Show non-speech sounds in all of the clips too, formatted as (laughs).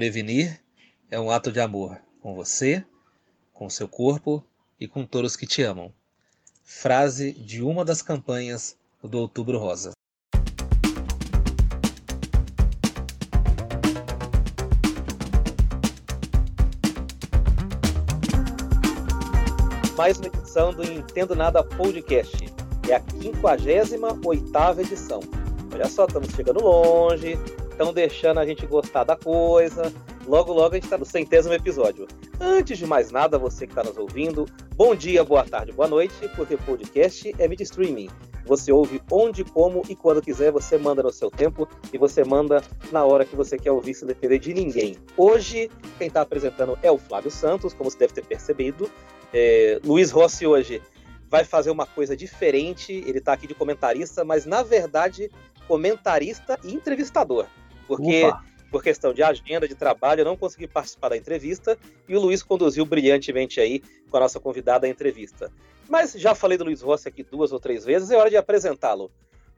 Prevenir é um ato de amor com você, com seu corpo e com todos que te amam. Frase de uma das campanhas do Outubro Rosa. Mais uma edição do Entendo Nada Podcast. É a 58 edição. Olha só, estamos chegando longe, estão deixando a gente gostar da coisa. Logo, logo a gente está no centésimo episódio. Antes de mais nada, você que está nos ouvindo, bom dia, boa tarde, boa noite, porque podcast é mídia streaming. Você ouve onde, como e quando quiser, você manda no seu tempo e você manda na hora que você quer ouvir, sem depender de ninguém. Hoje, quem está apresentando é o Flávio Santos, como você deve ter percebido. É, Luiz Rossi hoje vai fazer uma coisa diferente, ele está aqui de comentarista, mas na verdade, comentarista e entrevistador. Porque por questão de agenda, de trabalho, eu não consegui participar da entrevista e o Luiz conduziu brilhantemente aí com a nossa convidada a entrevista. Mas já falei do Luiz Rossi aqui duas ou três vezes, é hora de apresentá-lo.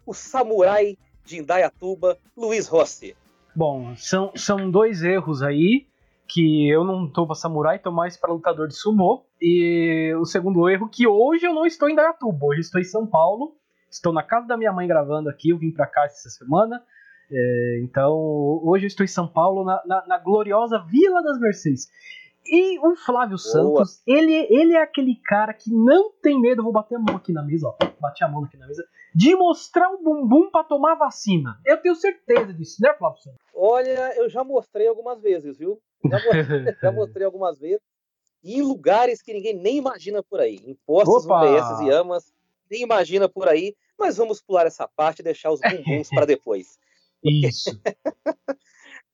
O samurai de Indaiatuba, Luiz Rossi. Bom, são, são dois erros aí, que eu não tô pra samurai, tô mais para lutador de sumô. E o segundo erro, que hoje eu não estou em Indaiatuba, hoje estou em São Paulo. Estou na casa da minha mãe gravando aqui, eu vim para cá essa semana. É, então, hoje eu estou em São Paulo, na, na, na gloriosa Vila das Mercedes. E o Flávio Boa. Santos, ele, ele é aquele cara que não tem medo, vou bater a mão aqui na mesa, ó, bati a mão aqui na mesa, de mostrar o bumbum para tomar vacina. Eu tenho certeza disso, né, Flávio Santos? Olha, eu já mostrei algumas vezes, viu? Já mostrei, (laughs) já mostrei algumas vezes. E em lugares que ninguém nem imagina por aí. Em postos, UBS e amas, nem imagina por aí. Mas vamos pular essa parte e deixar os (laughs) bumbuns para depois. Isso. (laughs)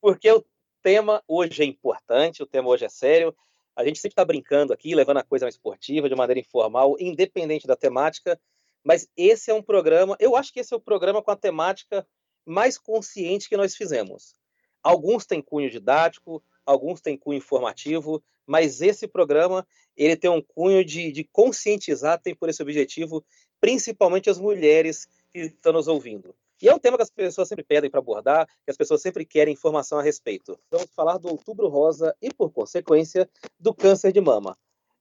Porque o tema hoje é importante, o tema hoje é sério. A gente sempre está brincando aqui, levando a coisa esportiva, de maneira informal, independente da temática. Mas esse é um programa, eu acho que esse é o programa com a temática mais consciente que nós fizemos. Alguns têm cunho didático, alguns têm cunho informativo, mas esse programa ele tem um cunho de, de conscientizar, tem por esse objetivo, principalmente as mulheres que estão nos ouvindo. E é um tema que as pessoas sempre pedem para abordar, que as pessoas sempre querem informação a respeito. Vamos falar do Outubro Rosa e, por consequência, do câncer de mama.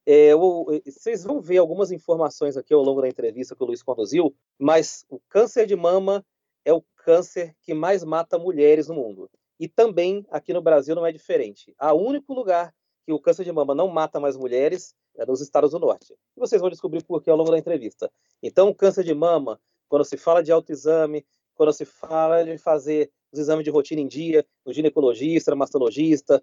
É, eu, vocês vão ver algumas informações aqui ao longo da entrevista que o Luiz conduziu, mas o câncer de mama é o câncer que mais mata mulheres no mundo. E também aqui no Brasil não é diferente. O único lugar que o câncer de mama não mata mais mulheres é nos estados do norte. E vocês vão descobrir por que ao longo da entrevista. Então, o câncer de mama, quando se fala de autoexame, quando se fala de fazer os exames de rotina em dia, o ginecologista, o mastologista,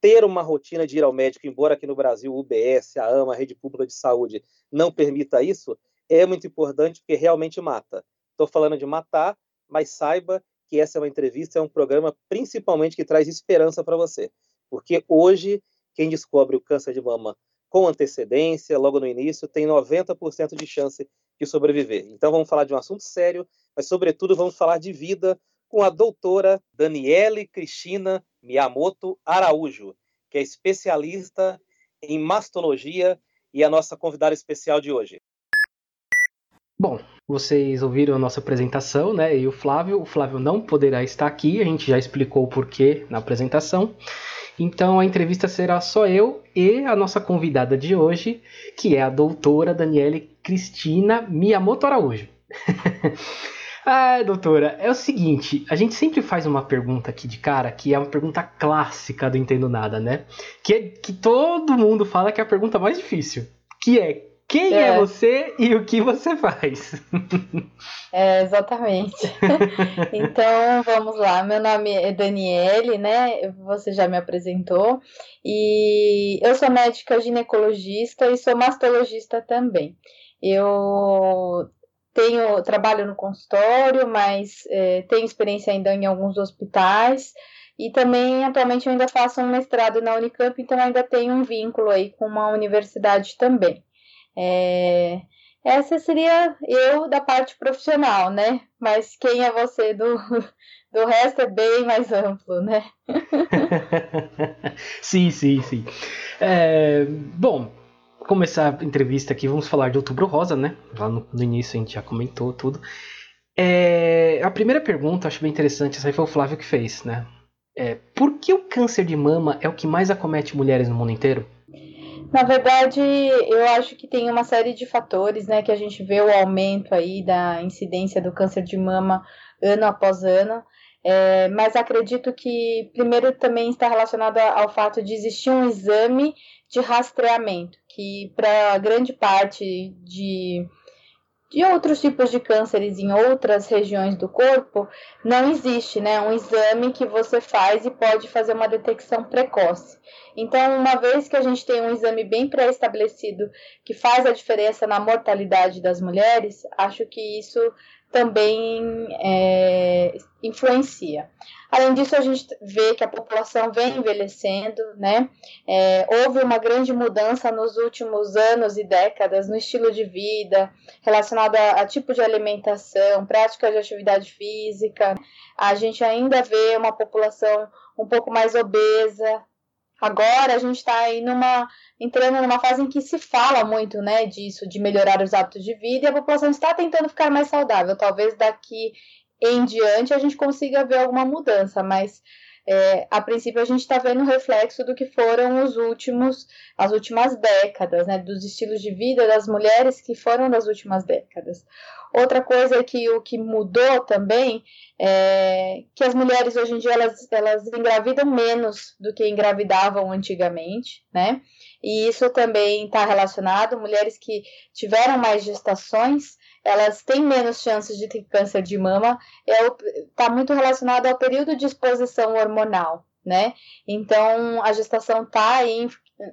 ter uma rotina de ir ao médico, embora aqui no Brasil o UBS, a AMA, a Rede Pública de Saúde, não permita isso, é muito importante porque realmente mata. Estou falando de matar, mas saiba que essa é uma entrevista, é um programa principalmente que traz esperança para você. Porque hoje, quem descobre o câncer de mama com antecedência, logo no início, tem 90% de chance de sobreviver. Então vamos falar de um assunto sério, mas sobretudo vamos falar de vida com a doutora Daniele Cristina Miyamoto Araújo, que é especialista em mastologia e a nossa convidada especial de hoje. Bom, vocês ouviram a nossa apresentação, né? E o Flávio, o Flávio não poderá estar aqui, a gente já explicou o porquê na apresentação. Então a entrevista será só eu e a nossa convidada de hoje, que é a doutora Daniele Cristina Miyamoto Araújo. (laughs) ah, doutora, é o seguinte, a gente sempre faz uma pergunta aqui de cara, que é uma pergunta clássica do Entendo Nada, né? Que, é, que todo mundo fala que é a pergunta mais difícil, que é quem é. é, você e o que você faz? (laughs) É, exatamente. (laughs) então, vamos lá. Meu nome é Daniele, né? Você já me apresentou. E eu sou médica ginecologista e sou mastologista também. Eu tenho trabalho no consultório, mas é, tenho experiência ainda em alguns hospitais. E também, atualmente, eu ainda faço um mestrado na Unicamp, então ainda tenho um vínculo aí com uma universidade também. É, essa seria eu da parte profissional, né? Mas quem é você do, (laughs) do resto é bem mais amplo, né? (laughs) sim, sim, sim. É, bom, começar a entrevista aqui, vamos falar de Outubro Rosa, né? Lá no, no início a gente já comentou tudo. É, a primeira pergunta, acho bem interessante, essa aí foi o Flávio que fez, né? É, por que o câncer de mama é o que mais acomete mulheres no mundo inteiro? Na verdade, eu acho que tem uma série de fatores, né, que a gente vê o aumento aí da incidência do câncer de mama ano após ano. É, mas acredito que primeiro também está relacionado ao fato de existir um exame de rastreamento, que para grande parte de de outros tipos de cânceres em outras regiões do corpo, não existe né, um exame que você faz e pode fazer uma detecção precoce. Então, uma vez que a gente tem um exame bem pré-estabelecido que faz a diferença na mortalidade das mulheres, acho que isso também é, influencia. Além disso, a gente vê que a população vem envelhecendo, né? É, houve uma grande mudança nos últimos anos e décadas no estilo de vida, relacionado a, a tipo de alimentação, prática de atividade física. A gente ainda vê uma população um pouco mais obesa, Agora a gente está aí numa entrando numa fase em que se fala muito, né, disso, de melhorar os hábitos de vida e a população está tentando ficar mais saudável. Talvez daqui em diante a gente consiga ver alguma mudança, mas é, a princípio a gente está vendo o reflexo do que foram os últimos, as últimas décadas, né, dos estilos de vida das mulheres que foram das últimas décadas. Outra coisa é que o que mudou também é que as mulheres hoje em dia elas, elas engravidam menos do que engravidavam antigamente, né? E isso também está relacionado, mulheres que tiveram mais gestações, elas têm menos chances de ter câncer de mama, está é, tá muito relacionado ao período de exposição hormonal, né? Então, a gestação está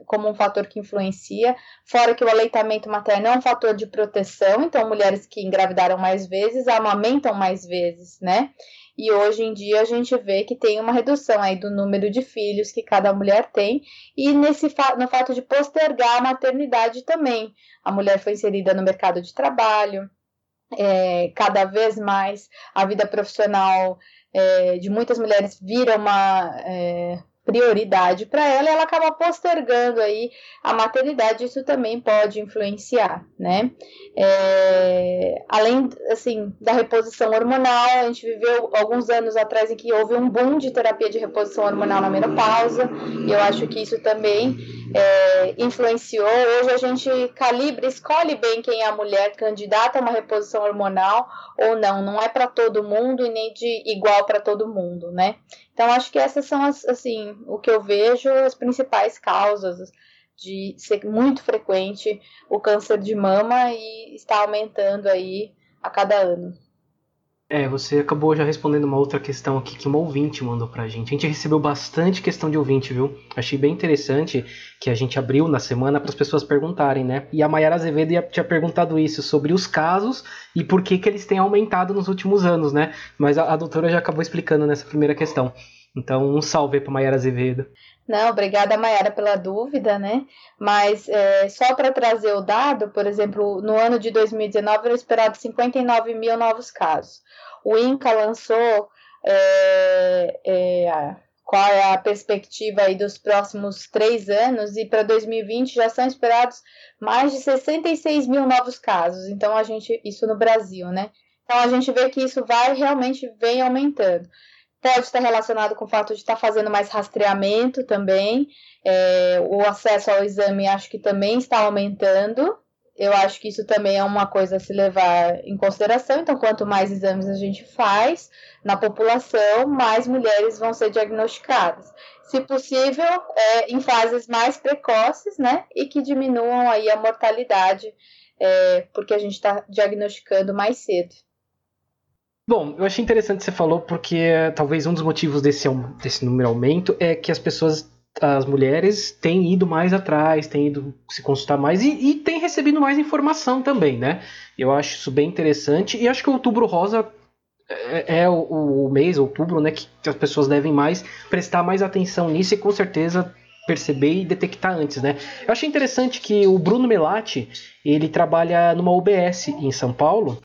como um fator que influencia, fora que o aleitamento materno é um fator de proteção, então mulheres que engravidaram mais vezes amamentam mais vezes, né? E hoje em dia a gente vê que tem uma redução aí do número de filhos que cada mulher tem e nesse no fato de postergar a maternidade também. A mulher foi inserida no mercado de trabalho, é, cada vez mais a vida profissional é, de muitas mulheres vira uma é, prioridade para ela, ela acaba postergando aí a maternidade, isso também pode influenciar, né? É, além, assim, da reposição hormonal, a gente viveu alguns anos atrás em que houve um boom de terapia de reposição hormonal na menopausa, e eu acho que isso também é, influenciou. Hoje a gente calibra, escolhe bem quem é a mulher candidata a uma reposição hormonal ou não, não é para todo mundo e nem de igual para todo mundo, né? Então, acho que essas são, as, assim, o que eu vejo as principais causas de ser muito frequente o câncer de mama e está aumentando aí a cada ano. É, você acabou já respondendo uma outra questão aqui que uma ouvinte mandou pra gente. A gente recebeu bastante questão de ouvinte, viu? Achei bem interessante que a gente abriu na semana para as pessoas perguntarem, né? E a Mayara Azevedo tinha perguntado isso sobre os casos e por que, que eles têm aumentado nos últimos anos, né? Mas a, a doutora já acabou explicando nessa primeira questão. Então, um salve para Mayara Azevedo. Não, obrigada, Mayara, pela dúvida, né? Mas é, só para trazer o dado, por exemplo, no ano de 2019 eram esperados 59 mil novos casos o INCA lançou é, é, qual é a perspectiva aí dos próximos três anos e para 2020 já são esperados mais de 66 mil novos casos. Então a gente isso no Brasil, né? Então a gente vê que isso vai realmente vem aumentando. Pode estar relacionado com o fato de estar fazendo mais rastreamento também. É, o acesso ao exame acho que também está aumentando eu acho que isso também é uma coisa a se levar em consideração. Então, quanto mais exames a gente faz na população, mais mulheres vão ser diagnosticadas. Se possível, é, em fases mais precoces, né? E que diminuam aí a mortalidade, é, porque a gente está diagnosticando mais cedo. Bom, eu achei interessante você falou, porque talvez um dos motivos desse, desse número aumento é que as pessoas as mulheres têm ido mais atrás, têm ido se consultar mais e, e têm recebido mais informação também, né? Eu acho isso bem interessante e acho que o Outubro Rosa é, é o, o, mês, outubro, né, que as pessoas devem mais prestar mais atenção nisso e com certeza perceber e detectar antes, né? Eu achei interessante que o Bruno Melati, ele trabalha numa UBS em São Paulo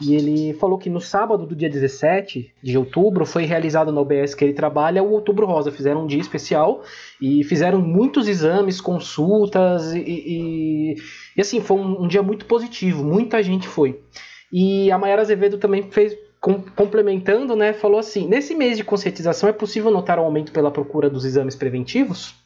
e ele falou que no sábado do dia 17 de outubro foi realizado na OBS que ele trabalha o Outubro Rosa. Fizeram um dia especial e fizeram muitos exames, consultas e, e, e assim, foi um, um, dia muito positivo. Muita gente foi. E a Mayara Azevedo também fez, com, complementando, né, falou assim: nesse mês de conscientização é possível notar um aumento pela procura dos exames preventivos?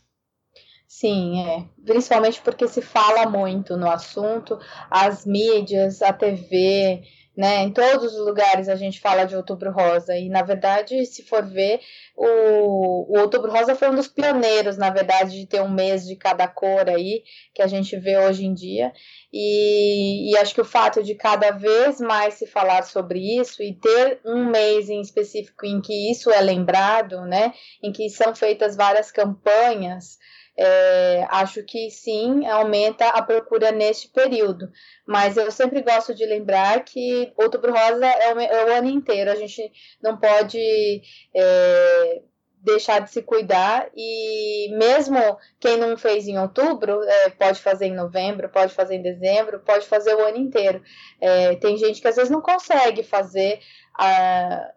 Sim, é. Principalmente porque se fala muito no assunto, as mídias, a TV, né? Em todos os lugares a gente fala de Outubro Rosa e na verdade, se for ver, o, o Outubro Rosa foi um dos pioneiros, na verdade, de ter um mês de cada cor aí que a gente vê hoje em dia e, e acho que o fato de cada vez mais se falar sobre isso e ter um mês em específico em que isso é lembrado, né? Em que são feitas várias campanhas é, acho que sim, aumenta a procura neste período. Mas eu sempre gosto de lembrar que Outubro Rosa é o, é o ano inteiro, a gente não pode é, deixar de se cuidar e mesmo quem não fez em outubro é, pode fazer em novembro, pode fazer em dezembro, pode fazer o ano inteiro. É, tem gente que às vezes não consegue fazer a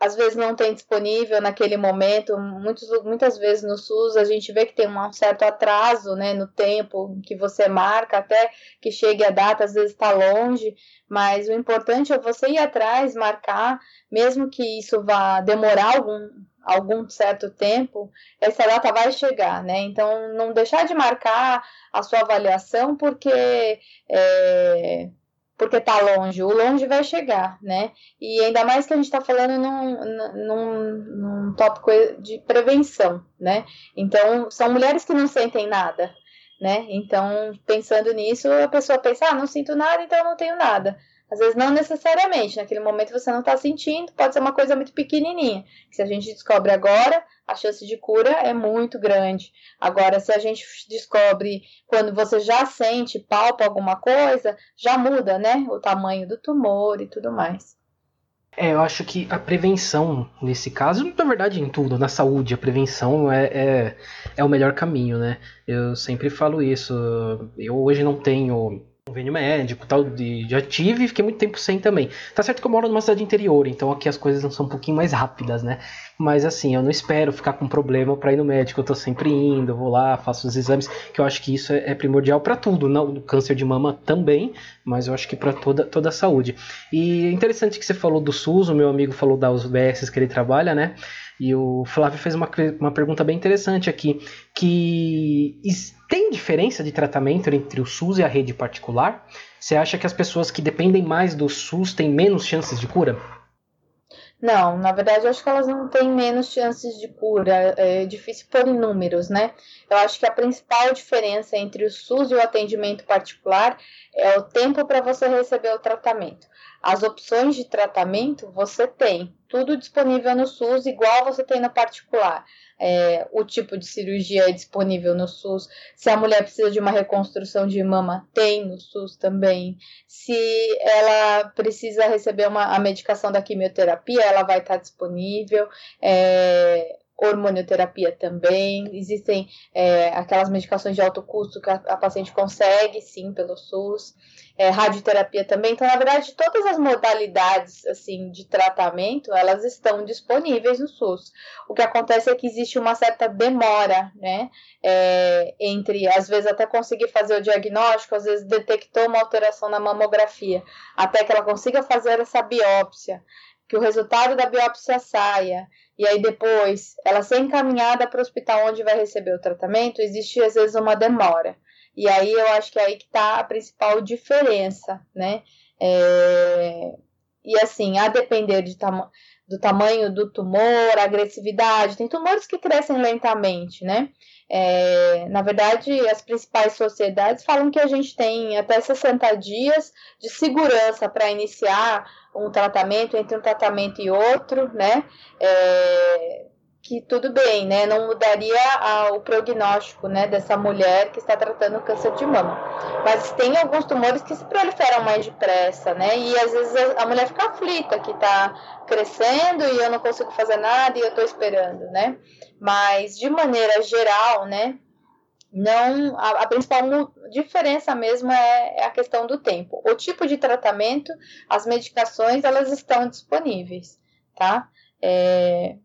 às vezes não tem disponível naquele momento. Muitos, muitas vezes no SUS a gente vê que tem um certo atraso né, no tempo que você marca até que chegue a data, às vezes está longe, mas o importante é você ir atrás, marcar, mesmo que isso vá demorar algum, algum certo tempo, essa data vai chegar, né? Então, não deixar de marcar a sua avaliação, porque é, porque está longe. O longe vai chegar, né? E ainda mais que a gente está falando num, num, num tópico de prevenção, né? Então, são mulheres que não sentem nada, né? Então, pensando nisso, a pessoa pensa, ah, não sinto nada, então não tenho nada. Às vezes não necessariamente, naquele momento você não está sentindo, pode ser uma coisa muito pequenininha. Que se a gente descobre agora, a chance de cura é muito grande. Agora, se a gente descobre quando você já sente, palpa alguma coisa, já muda, né? O tamanho do tumor e tudo mais. É, eu acho que a prevenção, nesse caso, na verdade, em tudo, na saúde, a prevenção é, é, é o melhor caminho, né? Eu sempre falo isso. Eu hoje não tenho convênio médico tal, de, já tive e fiquei muito tempo sem também. Tá certo que eu moro numa cidade interior, então aqui as coisas não são um pouquinho mais rápidas, né? Mas assim, eu não espero ficar com problema para ir no médico, eu tô sempre indo, vou lá, faço os exames, que eu acho que isso é, é primordial para tudo, não câncer de mama também, mas eu acho que para toda, toda a saúde. E é interessante que você falou do SUS, o meu amigo falou da UBS que ele trabalha, né? E o Flávio fez uma, uma pergunta bem interessante aqui, que tem diferença de tratamento entre o SUS e a rede particular? Você acha que as pessoas que dependem mais do SUS têm menos chances de cura? Não, na verdade, eu acho que elas não têm menos chances de cura. É difícil pôr em números, né? Eu acho que a principal diferença entre o SUS e o atendimento particular é o tempo para você receber o tratamento. As opções de tratamento você tem, tudo disponível no SUS, igual você tem no particular. É, o tipo de cirurgia é disponível no SUS. Se a mulher precisa de uma reconstrução de mama, tem no SUS também. Se ela precisa receber uma, a medicação da quimioterapia, ela vai estar disponível. É, hormonioterapia também, existem é, aquelas medicações de alto custo que a, a paciente consegue, sim, pelo SUS, é, radioterapia também. Então, na verdade, todas as modalidades assim de tratamento, elas estão disponíveis no SUS. O que acontece é que existe uma certa demora, né, é, entre, às vezes, até conseguir fazer o diagnóstico, às vezes detectou uma alteração na mamografia, até que ela consiga fazer essa biópsia, que o resultado da biópsia saia, e aí depois ela ser encaminhada para o hospital onde vai receber o tratamento, existe às vezes uma demora. E aí eu acho que é aí que está a principal diferença, né? É... E assim, a depender de do tamanho do tumor, agressividade, tem tumores que crescem lentamente, né? É... Na verdade, as principais sociedades falam que a gente tem até 60 dias de segurança para iniciar um tratamento, entre um tratamento e outro, né? É, que tudo bem, né? Não mudaria a, o prognóstico, né, dessa mulher que está tratando câncer de mama. Mas tem alguns tumores que se proliferam mais depressa, né? E às vezes a, a mulher fica aflita, que está crescendo e eu não consigo fazer nada e eu estou esperando, né? Mas de maneira geral, né? não a, a, principal diferença mesmo é, é, a questão do tempo. O tipo de tratamento, as medicações, elas estão disponíveis, tá? É,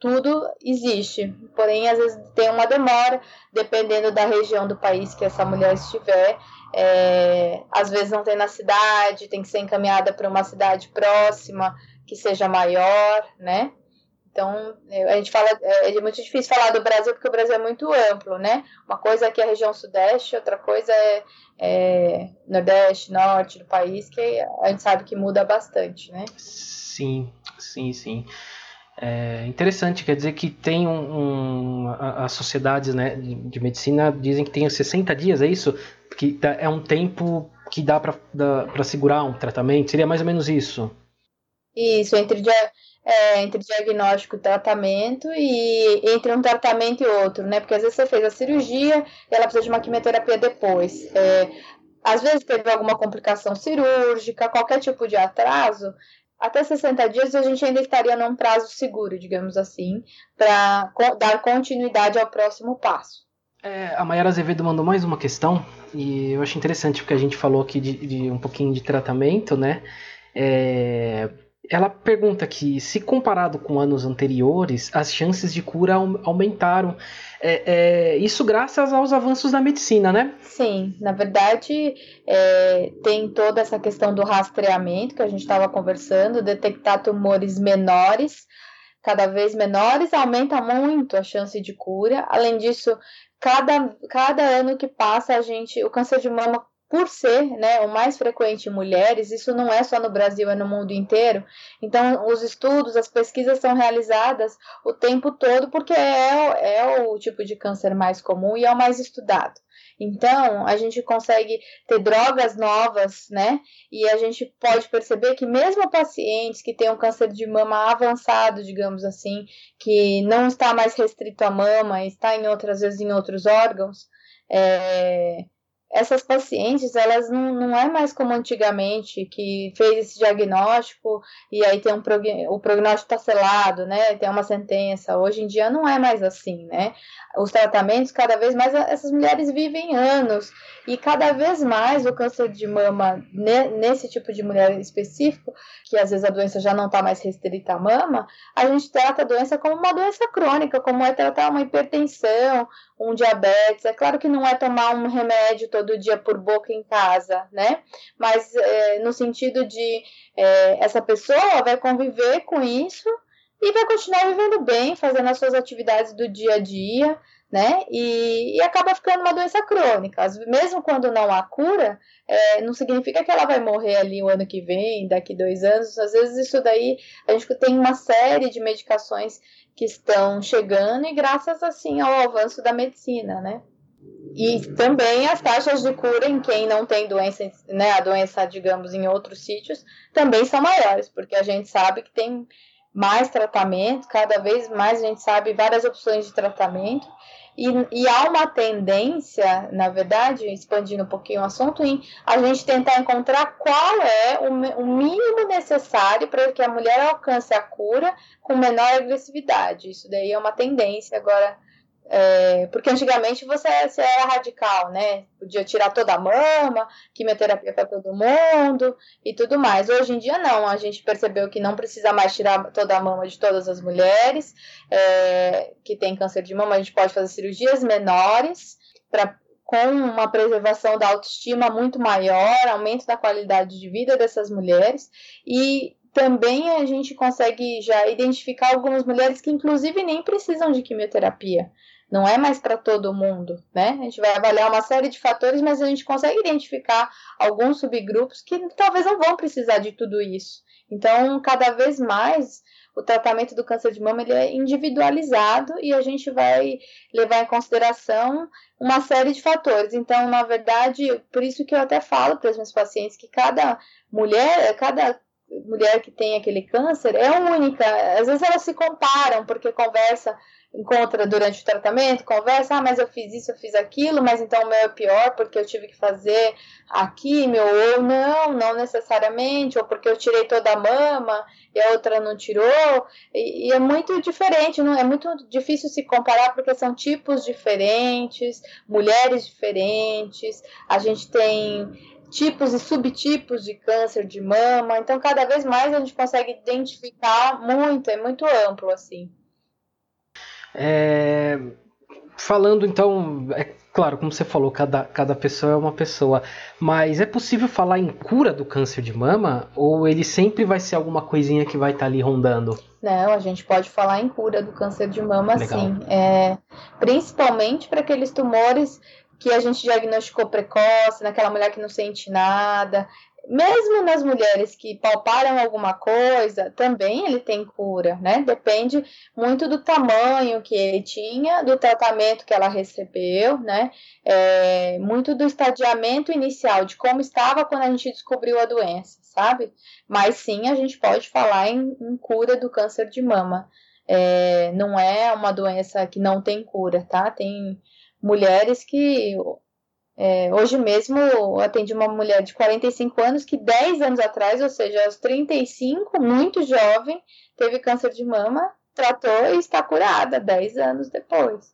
tudo existe, porém às vezes tem uma demora, dependendo da região do país que essa mulher estiver. É, às vezes não tem na cidade, tem que ser encaminhada para uma cidade próxima que seja maior, né? Então, a gente fala, é, é muito difícil falar do Brasil porque o Brasil é muito amplo, né? Uma coisa aqui é a região sudeste, outra coisa é, é nordeste, norte do país, que a gente sabe que muda bastante, né? Sim, sim, sim. É interessante, quer dizer que tem um, um as sociedades né, de, de, medicina dizem que tem 60 dias, é isso? Que é um tempo que dá para segurar um tratamento, seria mais ou menos isso? Isso, entre dia, é, entre diagnóstico e tratamento e entre um tratamento e outro, né? Porque às vezes você fez a cirurgia e ela precisa de uma quimioterapia depois. É, às vezes teve alguma complicação cirúrgica, qualquer tipo de atraso, até 60 dias a gente ainda estaria num prazo seguro, digamos assim, para dar continuidade ao próximo passo. É, a Mayara Azevedo mandou mais uma questão e eu acho interessante porque a gente falou aqui de, de um pouquinho de tratamento, né? É, ela pergunta que, se comparado com anos anteriores, as chances de cura aumentaram. É, é, isso graças aos avanços da medicina, né? Sim, na verdade, é, tem toda essa questão do rastreamento que a gente estava conversando, detectar tumores menores, cada vez menores, aumenta muito a chance de cura. Além disso, cada, cada ano que passa, a gente, o câncer de mama por ser né, o mais frequente em mulheres, isso não é só no Brasil, é no mundo inteiro. Então, os estudos, as pesquisas são realizadas o tempo todo porque é, é o tipo de câncer mais comum e é o mais estudado. Então, a gente consegue ter drogas novas, né? E a gente pode perceber que mesmo pacientes que têm um câncer de mama avançado, digamos assim, que não está mais restrito à mama, está em outras vezes em outros órgãos, é, essas pacientes, elas não, não é mais como antigamente, que fez esse diagnóstico e aí tem um o prognóstico está selado, né? Tem uma sentença. Hoje em dia não é mais assim, né? Os tratamentos, cada vez mais, essas mulheres vivem anos e cada vez mais o câncer de mama, nesse tipo de mulher específico, que às vezes a doença já não está mais restrita à mama, a gente trata a doença como uma doença crônica, como é tratar uma hipertensão, um diabetes. É claro que não é tomar um remédio todo dia por boca em casa, né? Mas é, no sentido de é, essa pessoa vai conviver com isso e vai continuar vivendo bem, fazendo as suas atividades do dia a dia, né? E, e acaba ficando uma doença crônica. Mesmo quando não há cura, é, não significa que ela vai morrer ali o ano que vem, daqui dois anos. Às vezes isso daí a gente tem uma série de medicações que estão chegando e graças assim ao avanço da medicina, né? E também as taxas de cura em quem não tem doença, né, a doença, digamos, em outros sítios, também são maiores, porque a gente sabe que tem mais tratamento, cada vez mais a gente sabe várias opções de tratamento, e, e há uma tendência, na verdade, expandindo um pouquinho o assunto, em a gente tentar encontrar qual é o, o mínimo necessário para que a mulher alcance a cura com menor agressividade. Isso daí é uma tendência agora é, porque antigamente você, você, era radical, né? Podia tirar toda a mama, quimioterapia para todo mundo e tudo mais. Hoje em dia não, a gente percebeu que não precisa mais tirar toda a mama de todas as mulheres é, que têm câncer de mama, a gente pode fazer cirurgias menores para com uma preservação da autoestima muito maior, aumento da qualidade de vida dessas mulheres e também a gente consegue já identificar algumas mulheres que inclusive nem precisam de quimioterapia não é mais para todo mundo, né? A gente vai avaliar uma série de fatores, mas a gente consegue identificar alguns subgrupos que talvez não vão precisar de tudo isso. Então, cada vez mais o tratamento do câncer de mama ele é individualizado e a gente vai levar em consideração uma série de fatores. Então, na verdade, por isso que eu até falo para os meus pacientes que cada mulher, cada mulher que tem aquele câncer é única. Às vezes elas se comparam porque conversa encontra durante o tratamento, conversa, ah, mas eu fiz isso, eu fiz aquilo, mas então o meu é pior porque eu tive que fazer a químio, ou não, não necessariamente, ou porque eu tirei toda a mama e a outra não tirou, e, e é muito diferente, não é? Muito difícil se comparar porque são tipos diferentes, mulheres diferentes, a gente tem tipos e subtipos de câncer de mama, então cada vez mais a gente consegue identificar muito, é muito amplo assim. É, falando então, é claro, como você falou, cada, cada pessoa é uma pessoa, mas é possível falar em cura do câncer de mama ou ele sempre vai ser alguma coisinha que vai estar tá ali rondando? Não, a gente pode falar em cura do câncer de mama Legal. sim, é, principalmente para aqueles tumores que a gente diagnosticou precoce, naquela mulher que não sente nada, mesmo nas mulheres que palparam alguma coisa, também ele tem cura, né? Depende muito do tamanho que ele tinha, do tratamento que ela recebeu, né? É, muito do estadiamento inicial, de como estava quando a gente descobriu a doença, sabe? Mas sim, a gente pode falar em, em cura do câncer de mama. É, não é uma doença que não tem cura, tá? Tem mulheres que é, hoje mesmo eu atendi uma mulher de 45 anos que 10 anos atrás, ou seja, aos 35, muito jovem, teve câncer de mama, tratou e está curada 10 anos depois.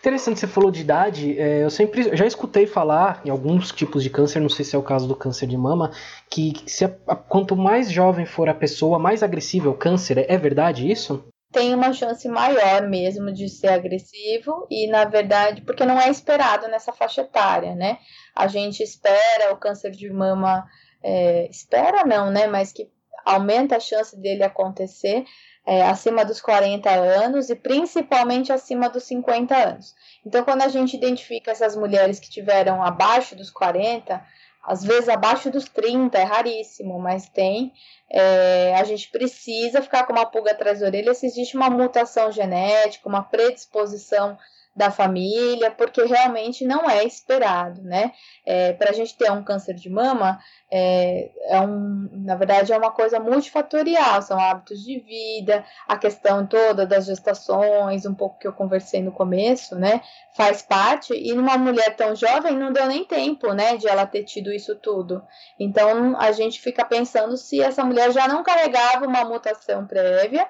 Interessante, você falou de idade. É, eu sempre já escutei falar em alguns tipos de câncer, não sei se é o caso do câncer de mama, que se a, a, quanto mais jovem for a pessoa, mais agressivo é o câncer. É, é verdade isso? Tem uma chance maior mesmo de ser agressivo e na verdade porque não é esperado nessa faixa etária, né? A gente espera o câncer de mama é, espera não, né? Mas que aumenta a chance dele acontecer é, acima dos 40 anos e principalmente acima dos 50 anos. Então, quando a gente identifica essas mulheres que tiveram abaixo dos 40, às vezes abaixo dos 30, é raríssimo, mas tem. É, a gente precisa ficar com uma pulga atrás da orelha se existe uma mutação genética, uma predisposição da família, porque realmente não é esperado, né? É, Para a gente ter um câncer de mama, é, é, um, na verdade, é uma coisa multifatorial, são hábitos de vida, a questão toda das gestações, um pouco que eu conversei no começo, né? Faz parte, e numa mulher tão jovem não deu nem tempo, né, de ela ter tido isso tudo. Então a gente fica pensando se essa mulher já não carregava uma mutação prévia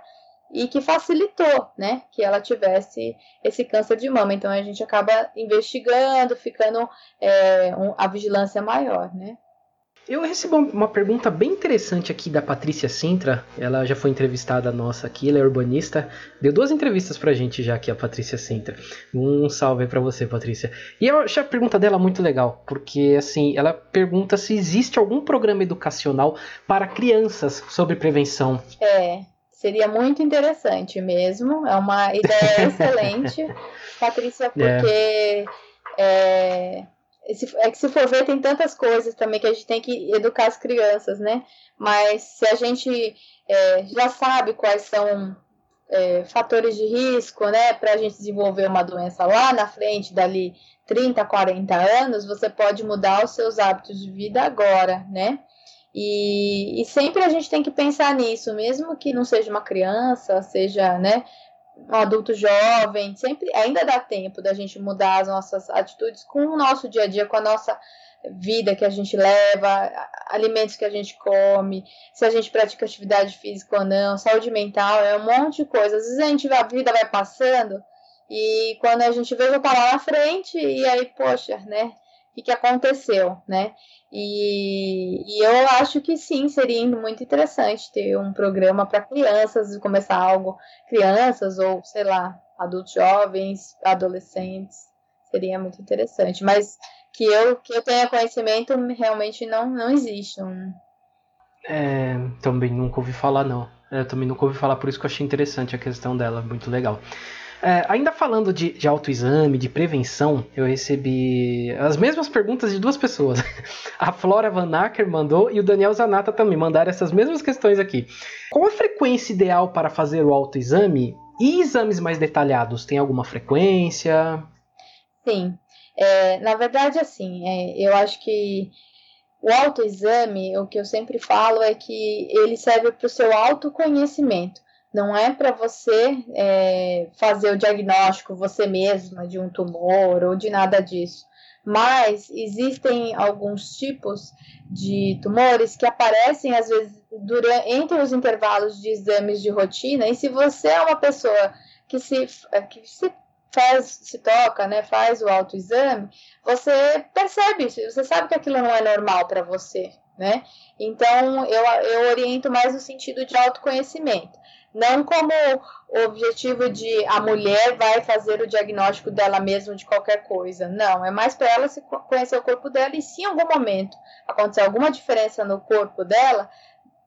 e que facilitou, né, que ela tivesse esse câncer de mama. Então a gente acaba investigando, ficando é, um, a vigilância maior, né. Eu recebi uma pergunta bem interessante aqui da Patrícia Sintra. Ela já foi entrevistada nossa aqui, ela é urbanista. Deu duas entrevistas pra gente já aqui, a Patrícia Sintra. Um salve aí pra você, Patrícia. E eu achei a pergunta dela muito legal, porque assim, ela pergunta se existe algum programa educacional para crianças sobre prevenção. É, Seria muito interessante mesmo. É uma ideia (laughs) excelente, Patrícia, é. porque é. É, é, que se for ver, tem tantas coisas também que a gente tem que educar as crianças, né? Mas se a gente é, já sabe quais são é, fatores de risco, né, para a gente desenvolver uma doença lá na frente, dali 30, 40 anos, você pode mudar os seus hábitos de vida agora, né? E, e, sempre a gente tem que pensar nisso, mesmo que não seja uma criança, seja né, um adulto jovem, sempre ainda dá tempo da gente mudar as nossas atitudes com o nosso dia a dia, com a nossa vida que a gente leva, alimentos que a gente come, se a gente pratica atividade física ou não, saúde mental, é um monte de coisa. Às vezes a gente a vida vai passando e quando a gente vê já tá lá na frente e aí, poxa, né? O que aconteceu, né? E, e, eu acho que sim, seria muito interessante ter um programa para crianças, começar algo, crianças ou, sei lá, adultos jovens, adolescentes, seria muito interessante. Mas que eu, que eu tenha conhecimento, realmente não, não existe. Um... É, também nunca ouvi falar, não. Eu também nunca ouvi falar, por isso que eu achei interessante a questão dela, muito legal. É, ainda falando de, de autoexame, de prevenção, eu recebi as mesmas perguntas de duas pessoas. (laughs) A Flora Van Acker mandou e o Daniel Zanata também mandaram essas mesmas questões aqui. Qual a frequência ideal para fazer o autoexame e exames mais detalhados? Tem alguma frequência? Sim. É, na verdade, assim, é, eu acho que o autoexame, o que eu sempre falo é que ele serve para o seu autoconhecimento não é para você é, fazer o diagnóstico você mesma de um tumor ou de nada disso. Mas existem alguns tipos de tumores que aparecem às vezes durante, entre os intervalos de exames de rotina. E se você é uma pessoa que se, que se faz, se toca, né, faz o autoexame, você percebe, você sabe que aquilo não é normal para você, né? Então, eu, eu oriento mais no sentido de autoconhecimento. Não como o objetivo de a mulher vai fazer o diagnóstico dela mesma de qualquer coisa. Não, é mais para ela se conhecer o corpo dela e se em algum momento acontecer alguma diferença no corpo dela,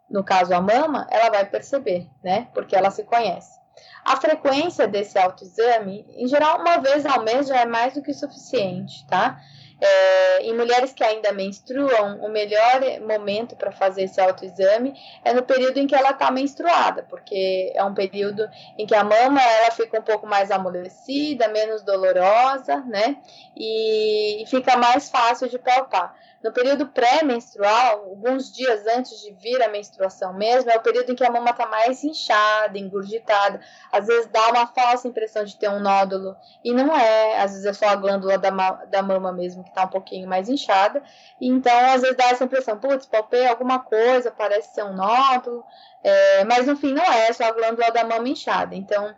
no caso a mama, ela vai perceber, né? Porque ela se conhece. A frequência desse autoexame, em geral, uma vez ao mês já é mais do que suficiente, tá? É, em mulheres que ainda menstruam, o melhor momento para fazer esse autoexame é no período em que ela está menstruada, porque é um período em que a mama ela fica um pouco mais amolecida, menos dolorosa, né? E, e fica mais fácil de palpar. No período pré-menstrual, alguns dias antes de vir a menstruação mesmo, é o período em que a mama está mais inchada, engurgitada. Às vezes dá uma falsa impressão de ter um nódulo, e não é. Às vezes é só a glândula da, da mama mesmo que está um pouquinho mais inchada. Então, às vezes dá essa impressão, putz, palpei alguma coisa, parece ser um nódulo. É, mas no fim não é, é só a glândula da mama inchada. Então,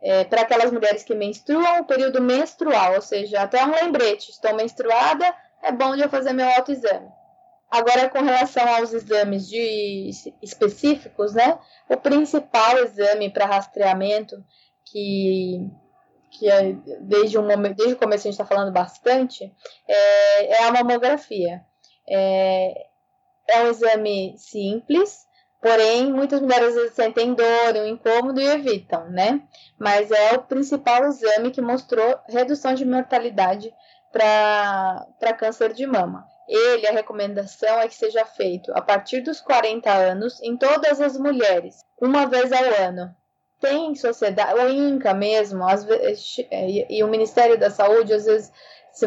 é, para aquelas mulheres que menstruam, o período menstrual, ou seja, até um lembrete, estou menstruada, é bom de eu fazer meu autoexame. Agora, com relação aos exames de, específicos, né? O principal exame para rastreamento, que, que é, desde, um desde o começo a gente está falando bastante, é, é a mamografia. É, é um exame simples, Porém, muitas mulheres vezes sentem dor, um incômodo e evitam, né? Mas é o principal exame que mostrou redução de mortalidade para câncer de mama. Ele, a recomendação é que seja feito a partir dos 40 anos em todas as mulheres, uma vez ao ano. Tem sociedade, o INCA mesmo, e, e o Ministério da Saúde, às vezes, se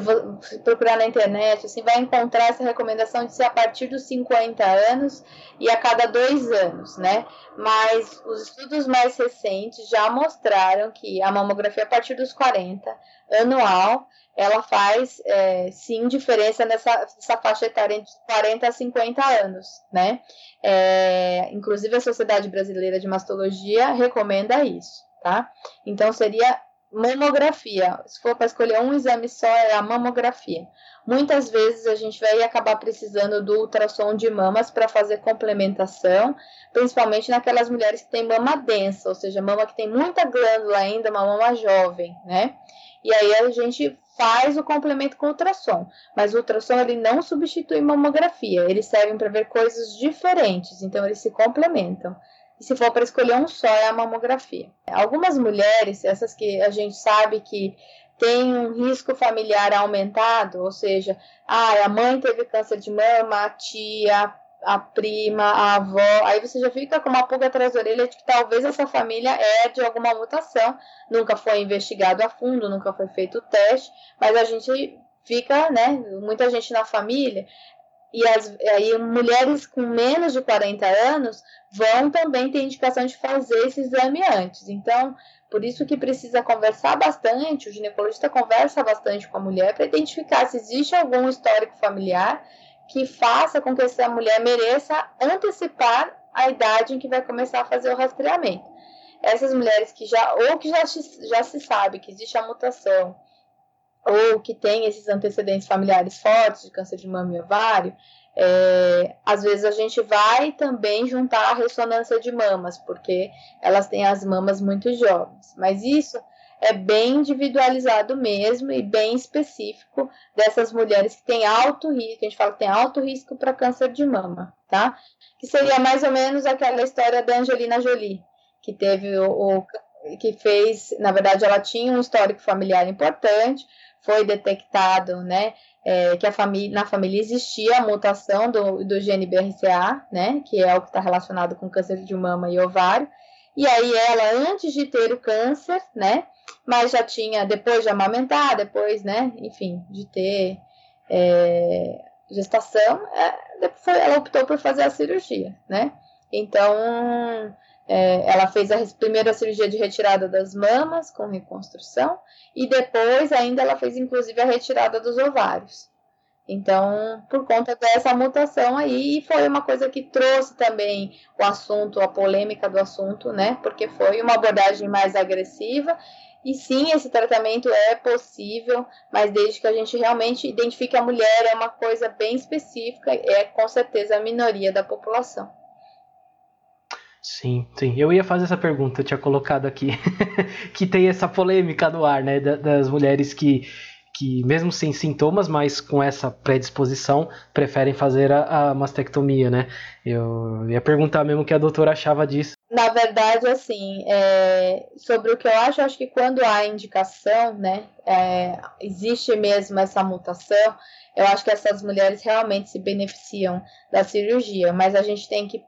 procurar na internet, assim, vai encontrar essa recomendação de ser a partir dos 50 anos e a cada dois anos, né? Mas os estudos mais recentes já mostraram que a mamografia a partir dos 40 anual ela faz é, sim diferença nessa, nessa faixa etária de 40 a 50 anos, né? É, inclusive a Sociedade Brasileira de Mastologia recomenda isso, tá? Então seria mamografia. Se for para escolher um exame só, é a mamografia. Muitas vezes a gente vai acabar precisando do ultrassom de mamas para fazer complementação, principalmente naquelas mulheres que têm mama densa, ou seja, mama que tem muita glândula ainda, uma mama jovem, né? E aí a gente faz o complemento com ultrassom, mas o ultrassom ele não substitui mamografia, eles servem para ver coisas diferentes, então eles se complementam. E se for para escolher um só, é a mamografia. Algumas mulheres, essas que a gente sabe que tem um risco familiar aumentado, ou seja, ah, a mãe teve câncer de mama, a tia, a prima, a avó, aí você já fica com uma pulga atrás da orelha de que talvez essa família é de alguma mutação, nunca foi investigado a fundo, nunca foi feito o teste, mas a gente fica, né, muita gente na família, e as, aí mulheres com menos de 40 anos vão também ter indicação de fazer esse exame antes. Então, por isso que precisa conversar bastante, o ginecologista conversa bastante com a mulher para identificar se existe algum histórico familiar que faça com que essa mulher mereça antecipar a idade em que vai começar a fazer o rastreamento. Essas mulheres que já, ou que já, já se sabe que existe a mutação, ou que tem esses antecedentes familiares fortes de câncer de mama e ovário, é, às vezes a gente vai também juntar a ressonância de mamas, porque elas têm as mamas muito jovens. Mas isso é bem individualizado mesmo e bem específico dessas mulheres que têm alto risco, a gente fala que tem alto risco para câncer de mama, tá? Que seria mais ou menos aquela história da Angelina Jolie, que teve o, o que fez, na verdade, ela tinha um histórico familiar importante, foi detectado, né, é, que família, na família existia a mutação do, do gene BRCA, né, que é o que está relacionado com câncer de mama e ovário, e aí ela, antes de ter o câncer, né, mas já tinha, depois de amamentar, depois, né, enfim, de ter é, gestação, é, ela optou por fazer a cirurgia, né? Então, é, ela fez a primeira cirurgia de retirada das mamas com reconstrução e depois ainda ela fez inclusive a retirada dos ovários. Então, por conta dessa mutação aí, foi uma coisa que trouxe também o assunto, a polêmica do assunto, né? Porque foi uma abordagem mais agressiva E sim, esse tratamento é possível, mas desde que a gente realmente identifique a mulher, é uma coisa bem específica, é com certeza a minoria da população. Sim, sim. Eu ia fazer essa pergunta, eu tinha colocado aqui, (laughs) que tem essa polêmica no ar, né, das mulheres que que mesmo sem sintomas, mas com essa predisposição, preferem fazer a, a mastectomia, né? Eu ia perguntar mesmo o que a doutora achava disso. Na verdade, assim, é, sobre o que eu acho, acho que quando há indicação, né, é, existe mesmo essa mutação, eu acho que essas mulheres realmente se beneficiam da cirurgia, mas a gente tem que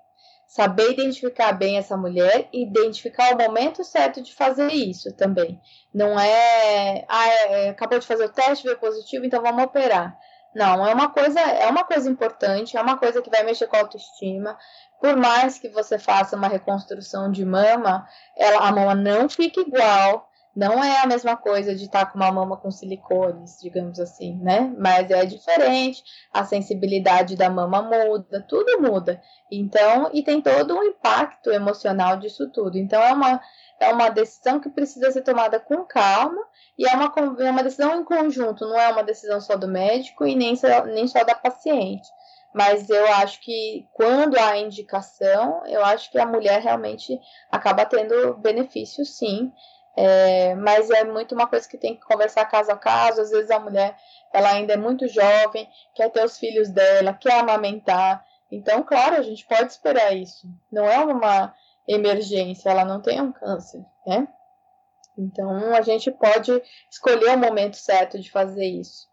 saber identificar bem essa mulher e identificar o momento certo de fazer isso também. Não é, ah, é, é, acabou de fazer o teste, veio positivo, então vamos operar. Não, é uma coisa, é uma coisa importante, é uma coisa que vai mexer com a autoestima. Por mais que você faça uma reconstrução de mama, ela, a mama não fica igual, não é a mesma coisa de estar tá com uma mama com silicones, digamos assim, né? Mas é diferente, a sensibilidade da mama muda, tudo muda. Então, e tem todo um impacto emocional disso tudo. Então, é uma, é uma decisão que precisa ser tomada com calma e é uma, é uma decisão em conjunto, não é uma decisão só do médico e nem só, nem só da paciente. Mas eu acho que quando há indicação, eu acho que a mulher realmente acaba tendo benefício, sim. É, mas é muito uma coisa que tem que conversar caso a caso. Às vezes a mulher ela ainda é muito jovem, quer ter os filhos dela, quer amamentar. Então, claro, a gente pode esperar isso. Não é uma emergência, ela não tem um câncer, né? Então a gente pode escolher o momento certo de fazer isso.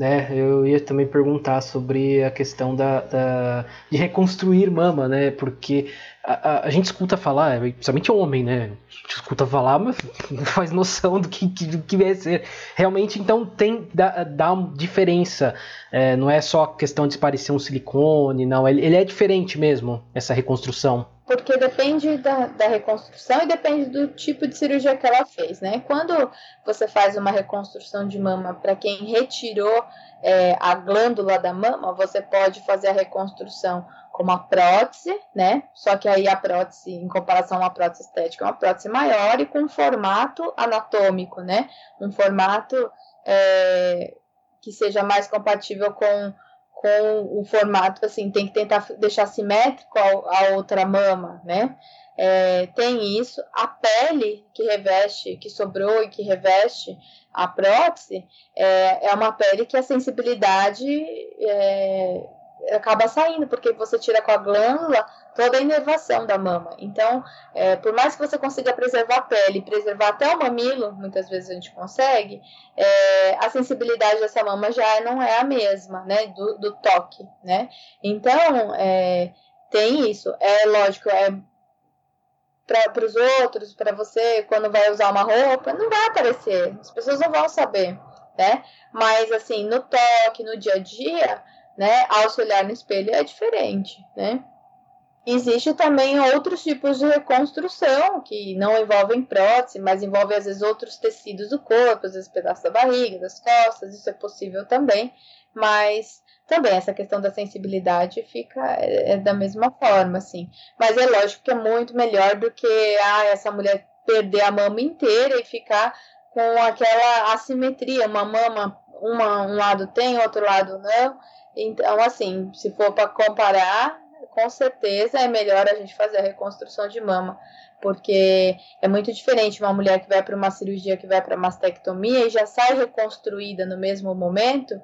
É, eu ia também perguntar sobre a questão da, da de reconstruir mama, né? Porque a, a, gente escuta falar, principalmente homem, né? A gente escuta falar, mas não (laughs) faz noção do que, do que vai ser. Realmente, então, tem dá, dá diferença. É, não é só questão de parecer um silicone, não. Ele, ele é diferente mesmo, essa reconstrução porque depende da, da, reconstrução e depende do tipo de cirurgia que ela fez, né? Quando você faz uma reconstrução de mama para quem retirou é, a glândula da mama, você pode fazer a reconstrução com uma prótese, né? Só que aí a prótese, em comparação a uma prótese estética, é uma prótese maior e com um formato anatômico, né? Um formato é, que seja mais compatível com com o formato, assim, tem que tentar deixar simétrico a, a outra mama, né? É, tem isso. A pele que reveste, que sobrou e que reveste a prótese, é, é uma pele que a sensibilidade é, acaba saindo, porque você tira com a glândula toda a inervação da mama. Então, é, por mais que você consiga preservar a pele, preservar até o mamilo, muitas vezes a gente consegue, é, a sensibilidade dessa mama já não é a mesma, né, do, do toque, né. Então, é, tem isso. É lógico, é para os outros, para você, quando vai usar uma roupa, não vai aparecer. As pessoas não vão saber, né? Mas, assim, no toque, no dia a dia, né, ao se olhar no espelho é diferente, né? Existe também outros tipos de reconstrução que não envolvem prótese, mas envolvem às vezes outros tecidos do corpo, às vezes pedaços da barriga, das costas, isso é possível também, mas também essa questão da sensibilidade fica é, é da mesma forma, assim. Mas é lógico que é muito melhor do que ah, essa mulher perder a mama inteira e ficar com aquela assimetria, uma mama, uma, um lado tem, outro lado não então, assim, se for para comparar, com certeza é melhor a gente fazer a reconstrução de mama, porque é muito diferente uma mulher que vai para uma cirurgia, que vai para mastectomia e já sai reconstruída no mesmo momento,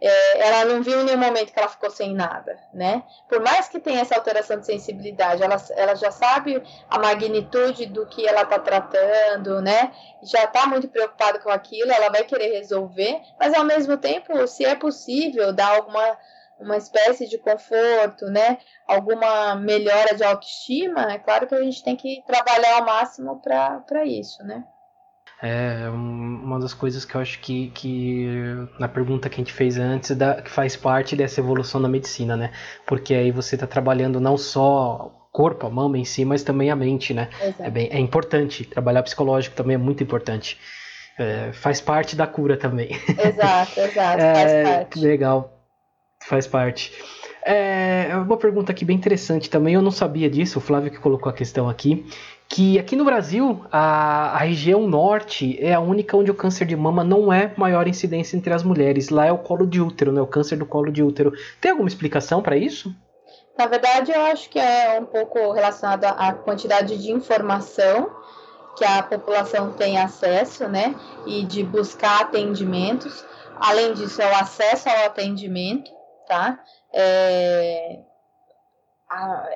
é, ela não viu em nenhum momento que ela ficou sem nada, né? Por mais que tenha essa alteração de sensibilidade, ela, ela já sabe a magnitude do que ela está tratando, né? Já está muito preocupada com aquilo, ela vai querer resolver, mas ao mesmo tempo, se é possível dar alguma uma espécie de conforto, né? Alguma melhora de autoestima, é claro que a gente tem que trabalhar ao máximo para isso, né? É uma das coisas que eu acho que, que na pergunta que a gente fez antes, da, que faz parte dessa evolução da medicina, né? Porque aí você está trabalhando não só o corpo, a mama em si, mas também a mente, né? É, bem, é importante. Trabalhar psicológico também é muito importante. É, faz parte da cura também. Exato, exato, (laughs) é, faz parte. Legal, faz parte. É uma pergunta aqui bem interessante também. Eu não sabia disso, o Flávio que colocou a questão aqui. Que aqui no Brasil, a, a região norte é a única onde o câncer de mama não é maior incidência entre as mulheres. Lá é o colo de útero, né? O câncer do colo de útero. Tem alguma explicação para isso? Na verdade, eu acho que é um pouco relacionado à quantidade de informação que a população tem acesso, né? E de buscar atendimentos. Além disso, é o acesso ao atendimento, tá? É,